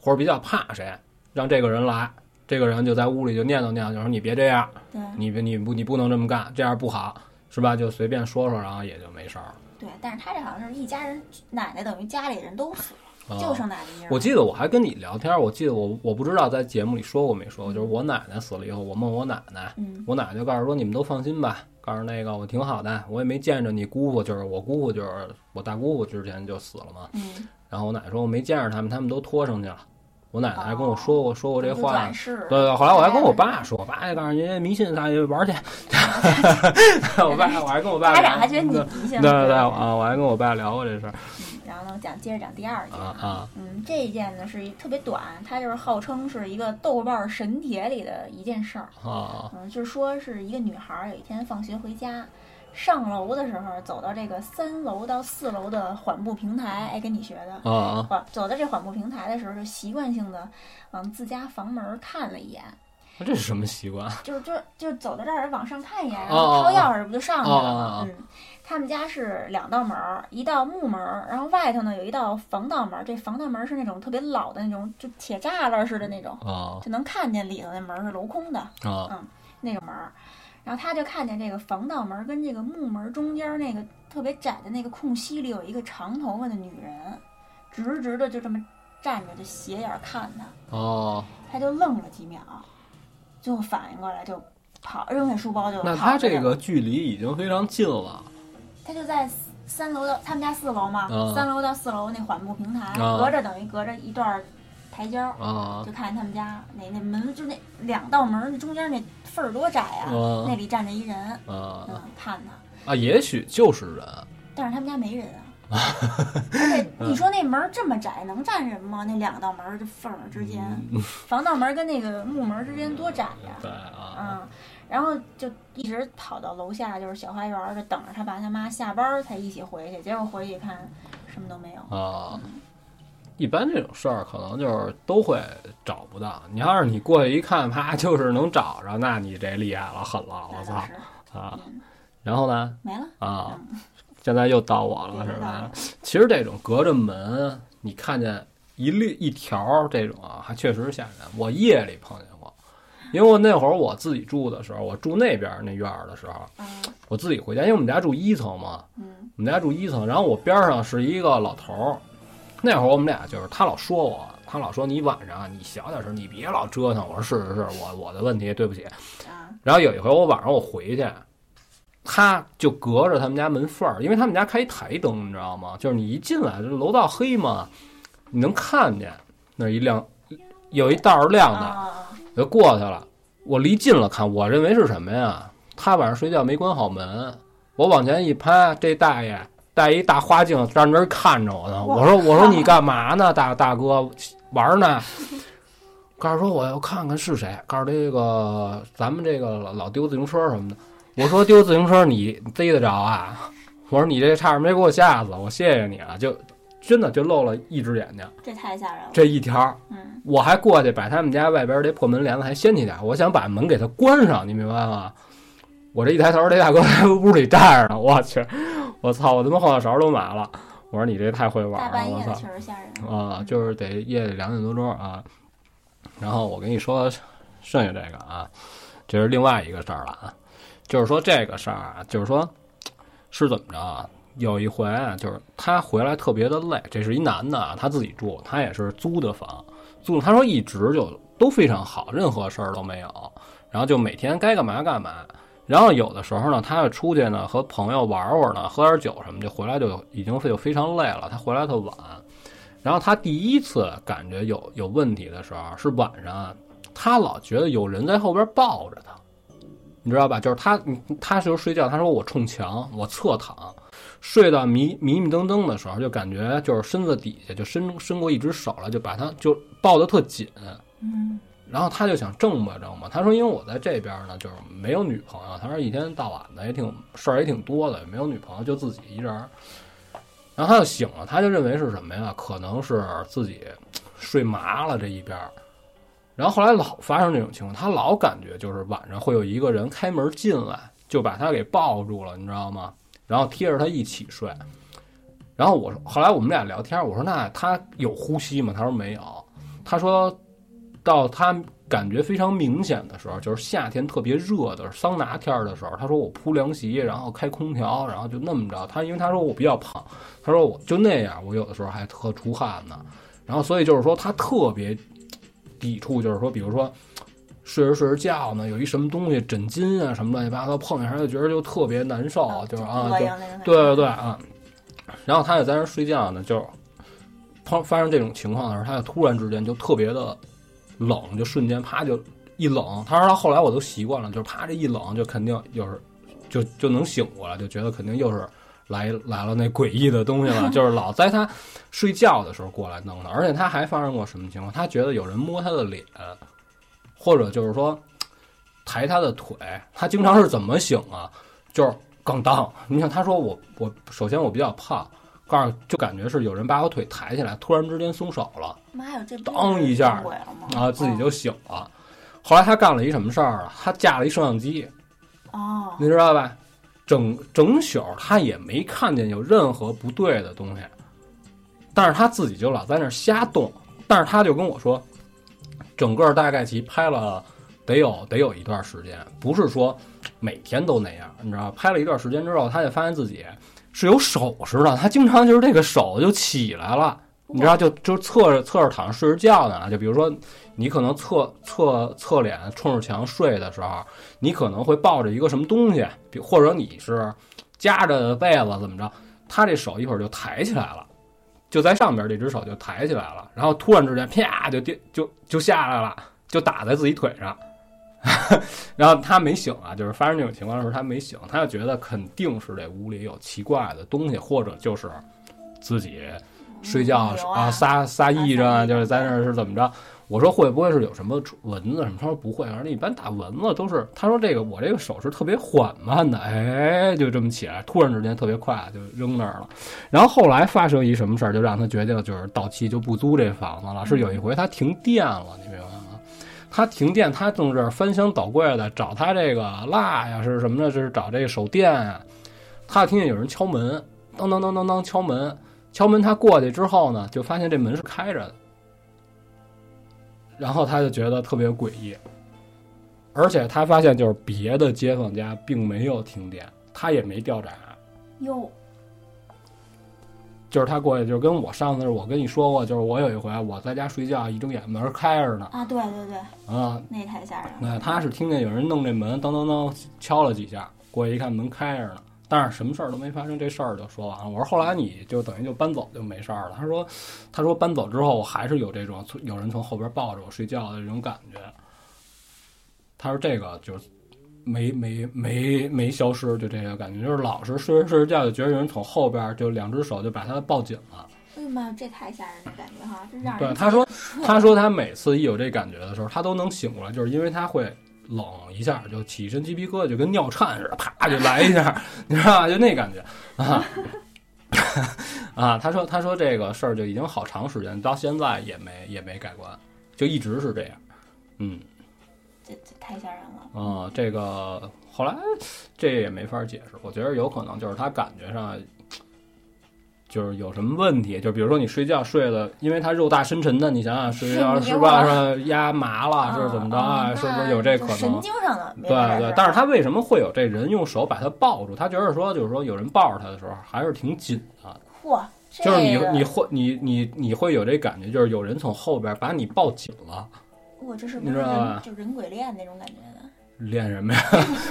[SPEAKER 1] 或者比较怕谁，让这个人来，这个人就在屋里就念叨念叨，就说你别这样，
[SPEAKER 2] 对
[SPEAKER 1] 你别你不你不能这么干，这样不好，是吧？就随便说说，然后也就没事儿了。
[SPEAKER 2] 对，但是他这好像是一家人，奶奶等于家里人都死就剩奶奶。
[SPEAKER 1] 我记得我还跟你聊天，我记得我我不知道在节目里说过没说过，就是我奶奶死了以后，我问我奶奶，
[SPEAKER 2] 嗯
[SPEAKER 1] 我奶奶就告诉说你们都放心吧，告诉那个我挺好的，我也没见着你姑父，就是我姑父就是我大姑父之前就死了嘛。
[SPEAKER 2] 嗯，
[SPEAKER 1] 然后我奶奶说我没见着他们，他们都拖上去了。我奶奶还跟我
[SPEAKER 2] 哦
[SPEAKER 1] 说过、说过这话对对，后来我还跟我爸说，我爸也告诉人家迷信上去玩去。我爸我还跟我爸
[SPEAKER 2] 家
[SPEAKER 1] 聊
[SPEAKER 2] 长还觉得你迷信。
[SPEAKER 1] 对对对啊，我还跟我爸聊过这事儿
[SPEAKER 2] 嗯，然后呢，讲接着讲第二件
[SPEAKER 1] 啊啊
[SPEAKER 2] 嗯，这一件呢是一特别短，它就是号称是一个豆瓣神帖里的一件事儿。
[SPEAKER 1] 啊
[SPEAKER 2] 嗯，就是说是一个女孩儿有一天放学回家，上楼的时候走到这个三楼到四楼的缓步平台，哎，跟你学的。
[SPEAKER 1] 啊
[SPEAKER 2] 缓走到这缓步平台的时候，就习惯性的往自家房门儿看了一眼，
[SPEAKER 1] 啊！这是什么习惯？
[SPEAKER 2] 就是就就走到这儿往上看一眼，然后掏钥匙不就上去了吗？
[SPEAKER 1] 哦
[SPEAKER 2] 嗯，他们家是两道门儿，一道木门儿，然后外头呢有一道防盗门儿，这防盗门儿是那种特别老的那种，就铁栅栏似的那种，
[SPEAKER 1] 啊
[SPEAKER 2] 就能看见里头那门儿是镂空的
[SPEAKER 1] 啊嗯
[SPEAKER 2] 那个门儿。然后他就看见这个防盗门儿跟这个木门儿中间那个特别窄的那个空隙里有一个长头发的女人，直直的就这么站着，就斜眼儿看他。
[SPEAKER 1] 哦！
[SPEAKER 2] 他就愣了几秒，最后反应过来就跑，扔下书包就跑
[SPEAKER 1] 那他这个距离已经非常近了
[SPEAKER 2] 他就在三楼到他们家四楼嘛，
[SPEAKER 1] 啊
[SPEAKER 2] 三楼到四楼那缓步平台，
[SPEAKER 1] 啊
[SPEAKER 2] 隔着等于隔着一段台阶儿，
[SPEAKER 1] 啊
[SPEAKER 2] 就看见他们家那那门就那两道门那中间那缝儿多窄啊，
[SPEAKER 1] 啊
[SPEAKER 2] 那里站着一人，
[SPEAKER 1] 啊
[SPEAKER 2] 嗯，看他，
[SPEAKER 1] 啊！也许就是人
[SPEAKER 2] 但是他们家没人啊。*laughs* 而且你说那门儿这么窄，能站人吗？那两道门儿这缝儿之间，
[SPEAKER 1] 嗯 *laughs*
[SPEAKER 2] 防盗门跟那个木门之间多窄呀、
[SPEAKER 1] 对啊
[SPEAKER 2] 嗯，然后就一直跑到楼下，就是小花园儿，就等着他爸他妈下班儿才一起回去。结果回去一看，什么都没有。
[SPEAKER 1] 啊！一般这种事儿可能就是都会找不到。你要是你过去一看，啪，就是能找着，那你这厉害了，狠了，我操啊！
[SPEAKER 2] 嗯，
[SPEAKER 1] 然后呢？
[SPEAKER 2] 没了。
[SPEAKER 1] 啊，
[SPEAKER 2] 嗯，
[SPEAKER 1] 现在又到我了，是吧？其实这种隔着门，你看见一绿一条儿这种啊，还确实吓人。我夜里碰见过，因为我那会儿我自己住的时候，我住那边那院儿的时候，
[SPEAKER 2] 嗯
[SPEAKER 1] 我自己回家，因为我们家住一层嘛，
[SPEAKER 2] 嗯
[SPEAKER 1] 我们家住一层，然后我边上是一个老头儿。那会儿我们俩就是他老说我，他老说你晚上你小点声，你别老折腾。我说是是是，我我的问题，对不起。
[SPEAKER 2] 啊
[SPEAKER 1] 然后有一回我晚上我回去，他就隔着他们家门缝儿，因为他们家开一台灯，你知道吗？就是你一进来，这楼道黑嘛，你能看见那一亮，有一道儿亮的，就过去了。我离近了看，我认为是什么呀？他晚上睡觉没关好门，我往前一拍，这大爷戴一大花镜站那儿看着我呢。我说我说你干嘛呢，大大哥玩呢？告诉说我要看看是谁，告诉这个咱们这个老老丢自行车什么的。我说丢自行车你逮得着啊？*laughs* 我说你这差点没给我吓死，我谢谢你啊！就真的就露了一只眼睛，
[SPEAKER 2] 这太吓人了。
[SPEAKER 1] 这一条。
[SPEAKER 2] 嗯
[SPEAKER 1] 我还过去把他们家外边这破门帘子还掀起点，我想把门给他关上，你明白吗？我这一抬头，这大哥在屋里站着呢，我去，我操，我他妈后脑勺都麻了。我说你这太会玩了，我操
[SPEAKER 2] 夜确实吓人。
[SPEAKER 1] 啊，就是得夜里两点多钟啊。然后我跟你说剩下这个啊，这是另外一个事儿了啊，就是说这个事儿啊，就是说是怎么着啊？有一回啊，就是他回来特别的累，这是一男的啊，他自己住，他也是租的房，租他说一直就都非常好，任何事儿都没有，然后就每天该干嘛干嘛。然后有的时候呢，他要出去呢，和朋友玩玩呢，喝点酒什么，就回来就已经就非常累了。他回来特晚，然后他第一次感觉有有问题的时候是晚上，他老觉得有人在后边抱着他，你知道吧？就是他，他就是睡觉，他说我冲墙，我侧躺，睡到迷迷迷瞪瞪的时候，就感觉就是身子底下就伸伸过一只手来，就把他就抱得特紧。
[SPEAKER 2] 嗯
[SPEAKER 1] 然后他就想挣吧挣吧，他说因为我在这边呢，就是没有女朋友，他说一天到晚的也挺事儿也挺多的，也没有女朋友，就自己一人。然后他就醒了，他就认为是什么呀？可能是自己睡麻了这一边。然后后来老发生这种情况，他老感觉就是晚上会有一个人开门进来，就把他给抱住了，你知道吗？然后贴着他一起睡。然后我说，后来我们俩聊天，我说那他有呼吸吗？他说没有。他说到他感觉非常明显的时候，就是夏天特别热的桑拿天儿的时候，他说我铺凉席，然后开空调，然后就那么着。他因为他说我比较胖，他说我就那样，我有的时候还特出汗呢。然后所以就是说他特别抵触，就是说比如说睡着睡着觉呢，有一什么东西枕巾啊什么乱七八糟碰一下，他就觉得就特别难受，就是啊，就对对对啊。然后他就在那睡觉呢，就发发生这种情况的时候，他就突然之间就特别的冷，就瞬间啪就一冷。他说他后来我都习惯了，就是啪这一冷，就肯定又是就就能醒过来，就觉得肯定又是来来了那诡异的东西了，*laughs* 就是老在他睡觉的时候过来弄的。而且他还发生过什么情况？他觉得有人摸他的脸，或者就是说抬他的腿，他经常是怎么醒啊？就是咣当！你想，他说我我首先我比较胖，告诉就感觉是有人把我腿抬起来，突然之间松手了。
[SPEAKER 2] 妈呀，这不
[SPEAKER 1] 当一下？啊，自己就醒了。后来他干了一什么事儿啊？他架了一摄像机，
[SPEAKER 2] 哦，
[SPEAKER 1] 你知道吧？整整宿他也没看见有任何不对的东西，但是他自己就老在那儿瞎动。但是他就跟我说，整个大概其拍了得有得有一段时间，不是说每天都那样，你知道吧？拍了一段时间之后，他就发现自己是有手势的，他经常就是这个手就起来了。你知道就就侧着侧着躺着睡着觉呢，就比如说你可能侧侧侧脸冲着墙睡的时候，你可能会抱着一个什么东西，比或者你是夹着被子怎么着，他这手一会儿就抬起来了，就在上边这只手就抬起来了，然后突然之间啪就跌就就下来了，就打在自己腿上，*laughs* 然后他没醒啊，就是发生这种情况的时候他没醒，他就觉得肯定是这屋里有奇怪的东西，或者就是自己。睡觉
[SPEAKER 2] 嗯
[SPEAKER 1] 啊，撒撒癔症啊，就是在那儿是怎么着？我说会不会是有什么蚊子什么？他说不会，反正一般打蚊子都是。他说这个我这个手是特别缓慢的，哎，就这么起来，突然之间特别快就扔那儿了。然后后来发生一什么事儿，就让他决定就是到期就不租这房子了。是有一回他停电了，你明白吗？他停电，他正这翻箱倒柜的找他这个蜡呀，是什么呢？是找这个手电啊。他听见有人敲门，当当当当当敲门。敲门，他过去之后呢，就发现这门是开着的，然后他就觉得特别诡异，而且他发现就是别的街坊家并没有停电，他也没掉闸，
[SPEAKER 2] 哟，
[SPEAKER 1] 就是他过去就是跟我上次我跟你说过，就是我有一回我在家睡觉，一睁眼门开着呢，
[SPEAKER 2] 啊，对对对，
[SPEAKER 1] 啊，
[SPEAKER 2] 那太吓人了。
[SPEAKER 1] 那他是听见有人弄这门，当当当敲了几下，过去一看门开着呢。但是什么事儿都没发生，这事儿就说完了。我说后来你就等于就搬走就没事儿了。他说，他说搬走之后我还是有这种有人从后边抱着我睡觉的这种感觉。他说这个就没没没没消失，就这个感觉，就是老是睡着睡着觉就觉得有人从后边就两只手就把他抱紧了。
[SPEAKER 2] 哎呀妈呀，这太吓人的感觉哈！这让人
[SPEAKER 1] 对，他说他说他每次一有这感觉的时候，他都能醒过来，就是因为他会。冷一下就起一身鸡皮疙瘩，就跟尿颤似的，啪就来一下，*laughs* 你知道吧？就那感觉啊 *laughs* 啊！他说他说这个事儿就已经好长时间，到现在也没也没改观，就一直是这样。嗯，
[SPEAKER 2] 太吓人了。
[SPEAKER 1] 啊，这个后来这也没法解释，我觉得有可能就是他感觉上。就是有什么问题，就比如说你睡觉睡的，因为他肉大深沉的，你想想睡觉是吧？是压麻了，是怎么着啊？是不是有这可能？
[SPEAKER 2] 神经上的。
[SPEAKER 1] 对对，但是他为什么会有这人用手把他抱住？他觉得说，就是说有人抱着他的时候还是挺紧的。
[SPEAKER 2] 嚯，
[SPEAKER 1] 就是你你会你你你会有这感觉，就是有人从后边把你抱紧了。
[SPEAKER 2] 哇，这是
[SPEAKER 1] 你知道吧？
[SPEAKER 2] 就人鬼恋那种感觉的。
[SPEAKER 1] 恋什么呀？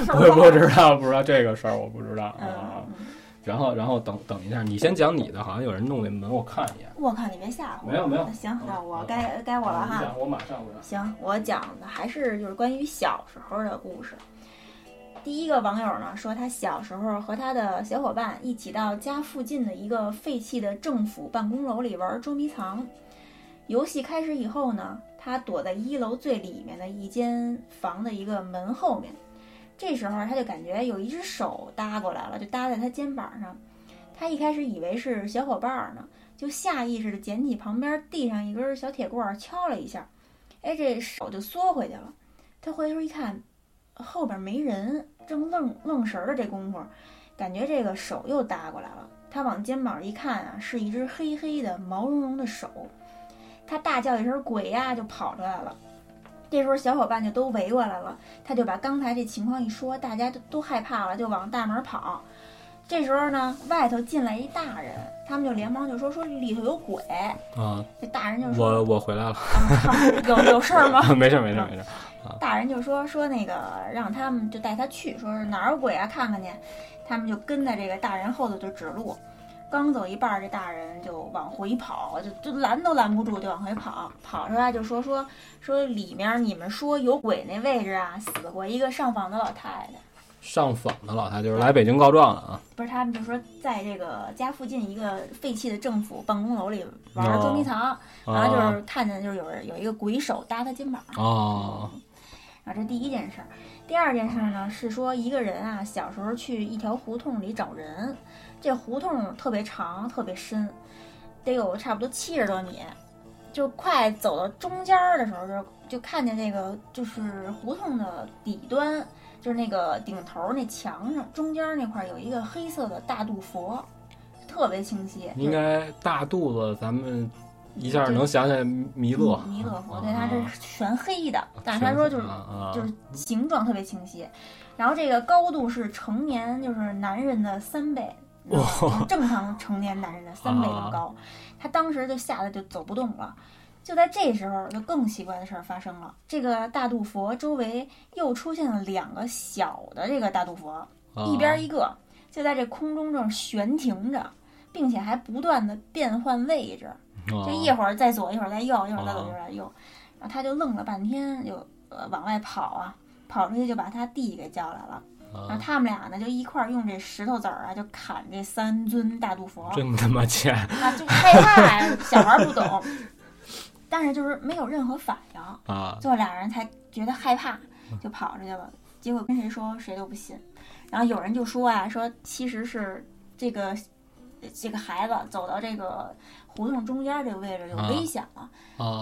[SPEAKER 1] 我不知道，不知道这个事儿，我不知道啊。
[SPEAKER 2] 嗯
[SPEAKER 1] 然后，然后等等一下，你先讲你的，好像有人弄那门，我看一眼。
[SPEAKER 2] 我靠，你别吓唬我。
[SPEAKER 1] 没有没有。
[SPEAKER 2] 行，那我该该我了哈。
[SPEAKER 1] 讲，我马上我
[SPEAKER 2] 行，我讲的还是就是关于小时候的故事。第一个网友呢说，他小时候和他的小伙伴一起到家附近的一个废弃的政府办公楼里玩捉迷藏。游戏开始以后呢，他躲在一楼最里面的一间房的一个门后面。这时候他就感觉有一只手搭过来了，就搭在他肩膀上。他一开始以为是小伙伴呢，就下意识的捡起旁边地上一根小铁棍敲了一下，哎，这手就缩回去了。他回头一看，后边没人，正愣愣神儿的这功夫，感觉这个手又搭过来了。他往肩膀一看啊，是一只黑黑的毛茸茸的手。他大叫一声“鬼呀”，就跑出来了。这时候小伙伴就都围过来了，他就把刚才这情况一说，大家都都害怕了，就往大门跑。这时候呢，外头进来一大人，他们就连忙就说说里头有鬼。
[SPEAKER 1] 啊，
[SPEAKER 2] 这大人就说
[SPEAKER 1] 我我回来了，
[SPEAKER 2] 啊有有事儿吗？*laughs*
[SPEAKER 1] 没事没事没事。
[SPEAKER 2] 大人就说说那个让他们就带他去，说是哪儿有鬼啊，看看去。他们就跟在这个大人后头就指路，刚走一半儿，这大人就往回跑，就就拦都拦不住，就往回跑。跑出来就说说说里面你们说有鬼那位置啊，死过一个上访的老太太。
[SPEAKER 1] 上访的老太就是来北京告状的啊。
[SPEAKER 2] 不是他们就说在这个家附近一个废弃的政府办公楼里玩捉迷藏，然后就是看见就是有人有一个鬼手搭他肩膀。
[SPEAKER 1] 哦。
[SPEAKER 2] 啊，这第一件事儿。第二件事呢是说一个人啊，小时候去一条胡同里找人，这胡同特别长，特别深，得有差不多七十多米。就快走到中间儿的时候，就就看见那个就是胡同的底端，就是那个顶头那墙上中间那块有一个黑色的大肚佛，特别清晰。
[SPEAKER 1] 应该大肚子，咱们。一下能想起来弥勒，
[SPEAKER 2] 弥勒佛，对，它是全黑的，但是他说就是就是形状特别清晰，然后这个高度是成年就是男人的三倍，正常成年男人的三倍那么高，他当时就吓得就走不动了，就在这时候，就更奇怪的事儿发生了，这个大肚佛周围又出现了两个小的这个大肚佛，一边一个，就在这空中正悬停着，并且还不断的变换位置。就一会儿在左，一会儿在右，一会儿在左，一会儿在右，然后他就愣了半天，就呃往外跑啊，跑出去就把他弟给叫来了，然后他们俩呢就一块儿用这石头子儿啊就砍这三尊大肚佛，
[SPEAKER 1] 真他妈贱
[SPEAKER 2] 啊！就害怕呀，小孩不懂，*laughs* 但是就是没有任何反应
[SPEAKER 1] 啊，
[SPEAKER 2] 最后俩人才觉得害怕，就跑出去了。结果跟谁说谁都不信，然后有人就说啊，说其实是这个这个孩子走到这个。胡同中间这个位置有危险了，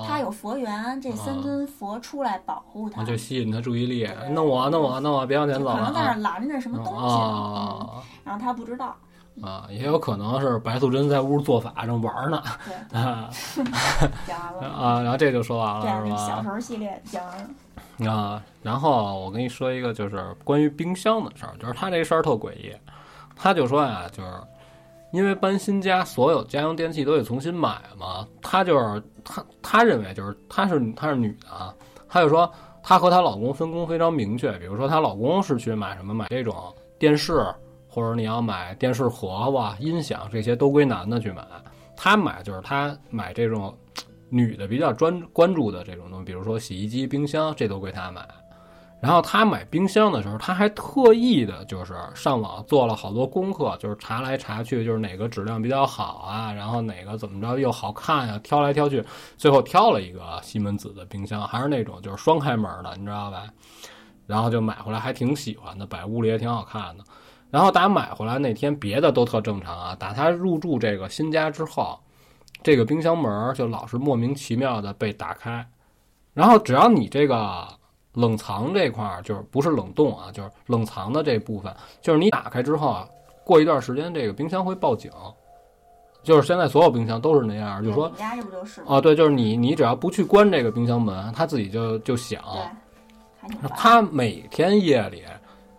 [SPEAKER 2] 他有佛缘，这三尊佛出来保护他，
[SPEAKER 1] 就吸引他注意力。弄我，弄我，弄我，别往前走。
[SPEAKER 2] 可能在那拦着什么东西，然后他不知道。
[SPEAKER 1] 啊，也有可能是白素贞在屋做法正玩呢。
[SPEAKER 2] 对 *laughs* 啊，讲完了
[SPEAKER 1] 啊，然后这就说完了，是吧？
[SPEAKER 2] 小时候系列讲完了
[SPEAKER 1] 啊。然后我跟你说一个，就是关于冰箱的事儿，就是他这事儿特诡异，他就说呀，就是。因为搬新家，所有家用电器都得重新买嘛。她就是她，她认为就是她是她是女的，啊，她就说她和她老公分工非常明确。比如说她老公是去买什么买这种电视，或者你要买电视盒子、音响这些都归男的去买。她买就是她买这种女的比较专关注的这种东西，比如说洗衣机、冰箱，这都归她买。然后他买冰箱的时候，他还特意的，就是上网做了好多功课，就是查来查去，就是哪个质量比较好啊，然后哪个怎么着又好看呀，挑来挑去，最后挑了一个西门子的冰箱，还是那种就是双开门的，你知道吧？然后就买回来，还挺喜欢的，摆屋里也挺好看的。然后打买回来那天，别的都特正常啊，打他入住这个新家之后，这个冰箱门就老是莫名其妙的被打开，然后只要你这个。冷藏这块儿就是不是冷冻啊，就是冷藏的这部分，就是你打开之后啊，过一段时间这个冰箱会报警，就是现在所有冰箱都是那样，就是说，
[SPEAKER 2] 你家这不就是
[SPEAKER 1] 啊？对，就是你你只要不去关这个冰箱门，它自己就就响。
[SPEAKER 2] 对，
[SPEAKER 1] 她每天夜里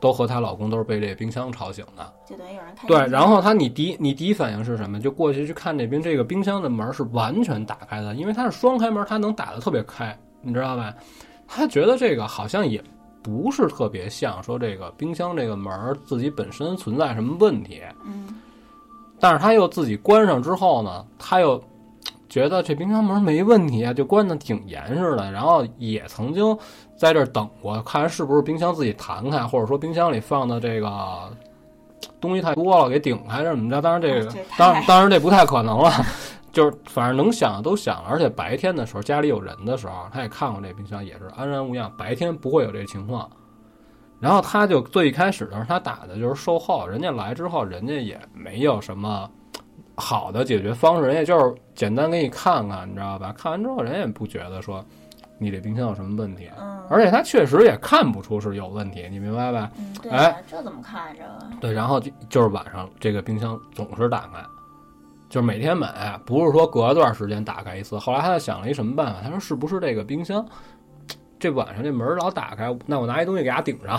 [SPEAKER 1] 都和她老公都是被这个冰箱吵醒的，
[SPEAKER 2] 就等于有人开。
[SPEAKER 1] 对，然后她你第你第一反应是什么？就过去去看那边这个冰箱的门是完全打开的，因为它是双开门，它能打得特别开，你知道吧？他觉得这个好像也不是特别像说这个冰箱这个门自己本身存在什么问题，
[SPEAKER 2] 嗯，
[SPEAKER 1] 但是他又自己关上之后呢，他又觉得这冰箱门没问题啊，就关的挺严实的。然后也曾经在这等过，看是不是冰箱自己弹开，或者说冰箱里放的这个东西太多了给顶开，怎么着？当然这个，当然当然这不太可能了。就是反正能想的都想了，而且白天的时候家里有人的时候，他也看过这冰箱，也是安然无恙。白天不会有这情况。然后他就最一开始的时候，他打的就是售后，人家来之后，人家也没有什么好的解决方式，人家就是简单给你看看，你知道吧？看完之后，人也不觉得说你这冰箱有什么问题，而且他确实也看不出是有问题，你明白吧？哎，
[SPEAKER 2] 这怎么看着？
[SPEAKER 1] 对，然后就就是晚上这个冰箱总是打开。就是每天买，不是说隔段时间打开一次。后来他就想了一什么办法，他说是不是这个冰箱这晚上这门老打开，那我拿一东西给它顶上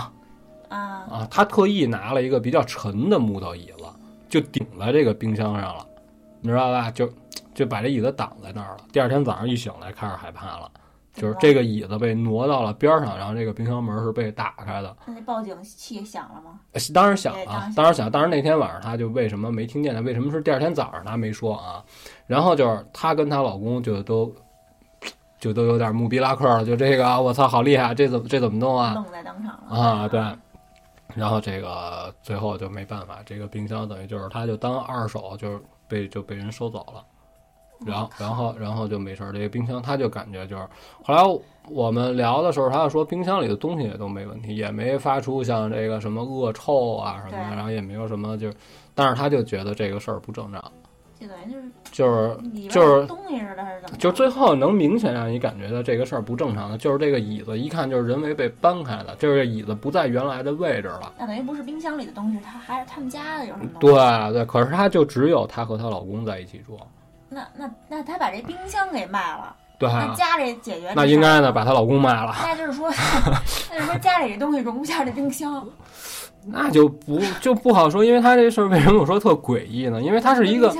[SPEAKER 2] 啊，
[SPEAKER 1] 啊。他特意拿了一个比较沉的木头椅子，就顶在这个冰箱上了，你知道吧？就就把这椅子挡在那儿了。第二天早上一醒来，开始害怕了，就是这个椅子被挪到了边上，然后这个冰箱门是被打开的。
[SPEAKER 2] 那那报警器响了吗？
[SPEAKER 1] 呃当然响
[SPEAKER 2] 对当然，
[SPEAKER 1] 啊当然响。当然那天晚上他就为什么没听见呢？为什么是第二天早上他没说啊？然后就是她跟她老公就都就都有点木逼拉克了，就这个啊我操好厉害，这怎么这怎么弄啊？
[SPEAKER 2] 愣在当场了
[SPEAKER 1] 啊对。然后这个最后就没办法，这个冰箱等于就是他就当二手，就是被就被人收走了。然后，然后，然后就没事儿。这个冰箱，他就感觉就是，后来我们聊的时候，他就说冰箱里的东西也都没问题，也没发出像这个什么恶臭啊什么的，然后也没有什么就，但是他就觉得这个事儿不正常，
[SPEAKER 2] 就等于就是
[SPEAKER 1] 就是就是
[SPEAKER 2] 东西似的，还是怎么？
[SPEAKER 1] 就最后能明显让你感觉到这个事儿不正常的，就是这个椅子一看就是人为被搬开的，就是这椅子不在原来的位置了。
[SPEAKER 2] 那等于不是冰箱里的东西，他还是他们家的有什么东西？
[SPEAKER 1] 对对，可是她就只有她和她老公在一起住，
[SPEAKER 2] 那那那他把这冰箱给卖了，
[SPEAKER 1] 对
[SPEAKER 2] 那
[SPEAKER 1] 啊，
[SPEAKER 2] 家里解决
[SPEAKER 1] 那应该呢把她老公卖了。
[SPEAKER 2] 那就是说，*laughs* 那就是说家里这东西容不下这冰箱。*laughs*
[SPEAKER 1] 那就不就不好说，因为他这事儿为什么我说特诡异呢？因为它是一个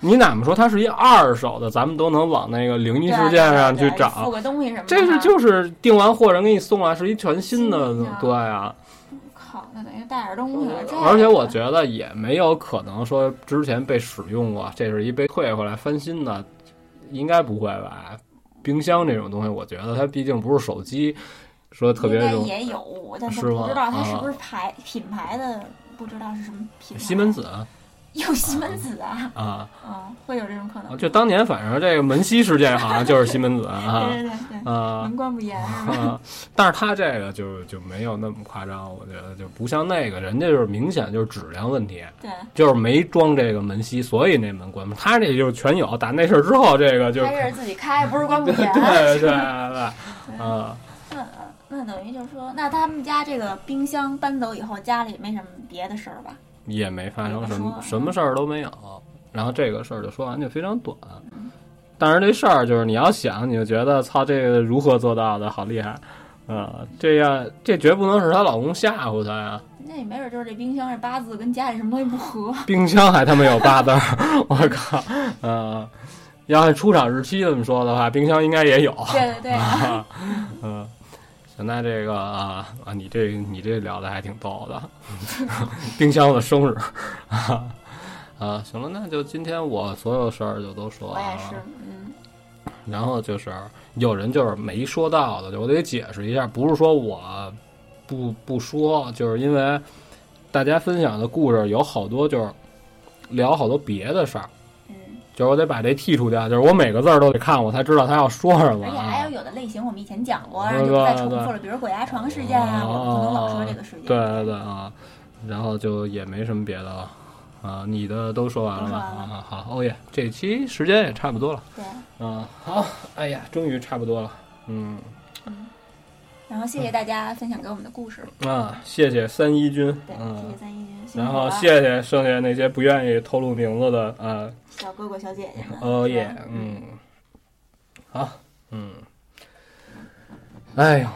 [SPEAKER 1] 你哪么说它是一二手的，咱们都能往那个灵异事件上去找
[SPEAKER 2] 付。个东西什么。
[SPEAKER 1] 这是就是订完货人给你送来，是一全新的，对啊。
[SPEAKER 2] 靠，那等于带点东西了。
[SPEAKER 1] 而且我觉得也没有可能说之前被使用过，这是一被退回来翻新的，应该不会吧？冰箱这种东西，我觉得它毕竟不是手机，说特别
[SPEAKER 2] 也有，但是不知道它是
[SPEAKER 1] 啊
[SPEAKER 2] 不是牌品牌的，不知道是什么品牌。
[SPEAKER 1] 西门子
[SPEAKER 2] 有西门子啊，
[SPEAKER 1] 啊，
[SPEAKER 2] 嗯，会有这种可能。
[SPEAKER 1] 就当年反正这个门西事件好像就是西门子啊 *laughs*
[SPEAKER 2] 对对对对，
[SPEAKER 1] 啊。
[SPEAKER 2] 门关不严？
[SPEAKER 1] 啊，但是他这个就就没有那么夸张，我觉得就不像那个，人家就是明显就是质量问题，
[SPEAKER 2] 对，
[SPEAKER 1] 就是没装这个门吸，所以那门关不。他这就是全有，打那事儿之后，这个就
[SPEAKER 2] 开始自己开，不是关不 *laughs* 严。
[SPEAKER 1] 对对对，啊，
[SPEAKER 2] 那那等于就是说，那他们家这个冰箱搬走以后，家里没什么别的事儿吧？
[SPEAKER 1] 也没发生什么什么事儿都没有。然后这个事儿就说完就非常短，但是这事儿就是你要想，你就觉得操，这个如何做到的，好厉害。啊，这样这绝不能是她老公吓唬她呀！
[SPEAKER 2] 那也没准就是这冰箱这八字跟家里什么东西不合。*laughs*
[SPEAKER 1] 冰箱还他妈有八字，*laughs* 我靠！呃，要按出厂日期这么说的话，冰箱应该也有。
[SPEAKER 2] 对对对，
[SPEAKER 1] 啊，嗯，*laughs* 行，那这个啊啊，你这你这聊的还挺逗的，*laughs* 冰箱的生日啊啊，行了，那就今天我所有事儿就都说完了。
[SPEAKER 2] 我也是，嗯，
[SPEAKER 1] 然后就是有人就是没说到的，就我得解释一下，不是说我不不说，就是因为大家分享的故事有好多就是聊好多别的事儿，
[SPEAKER 2] 嗯，
[SPEAKER 1] 就是我得把这剔除掉，就是我每个字儿都得看，我才知道他要说什么
[SPEAKER 2] 而且还
[SPEAKER 1] 啊
[SPEAKER 2] 有。有的类型我们以前讲过，
[SPEAKER 1] 对
[SPEAKER 2] 然后就不再重复了，比如鬼压床事件啊，我们不能老说这个事件。
[SPEAKER 1] 对对对啊，然后就也没什么别的了。啊，你的都说完了吧？
[SPEAKER 2] 都说完
[SPEAKER 1] 啊，好，欧耶，这期时间也差不多了。
[SPEAKER 2] 对，
[SPEAKER 1] 嗯，好，哎呀，终于差不多了。嗯，
[SPEAKER 2] 然后谢谢大家分享给我们的故事，
[SPEAKER 1] 啊，谢谢三一军，
[SPEAKER 2] 对，谢
[SPEAKER 1] 嗯
[SPEAKER 2] 谢，三一军，辛
[SPEAKER 1] 然后谢谢剩下那些不愿意透露名字的啊，
[SPEAKER 2] 小哥哥小姐姐们。
[SPEAKER 1] 哦耶，嗯，好，嗯，哎呦，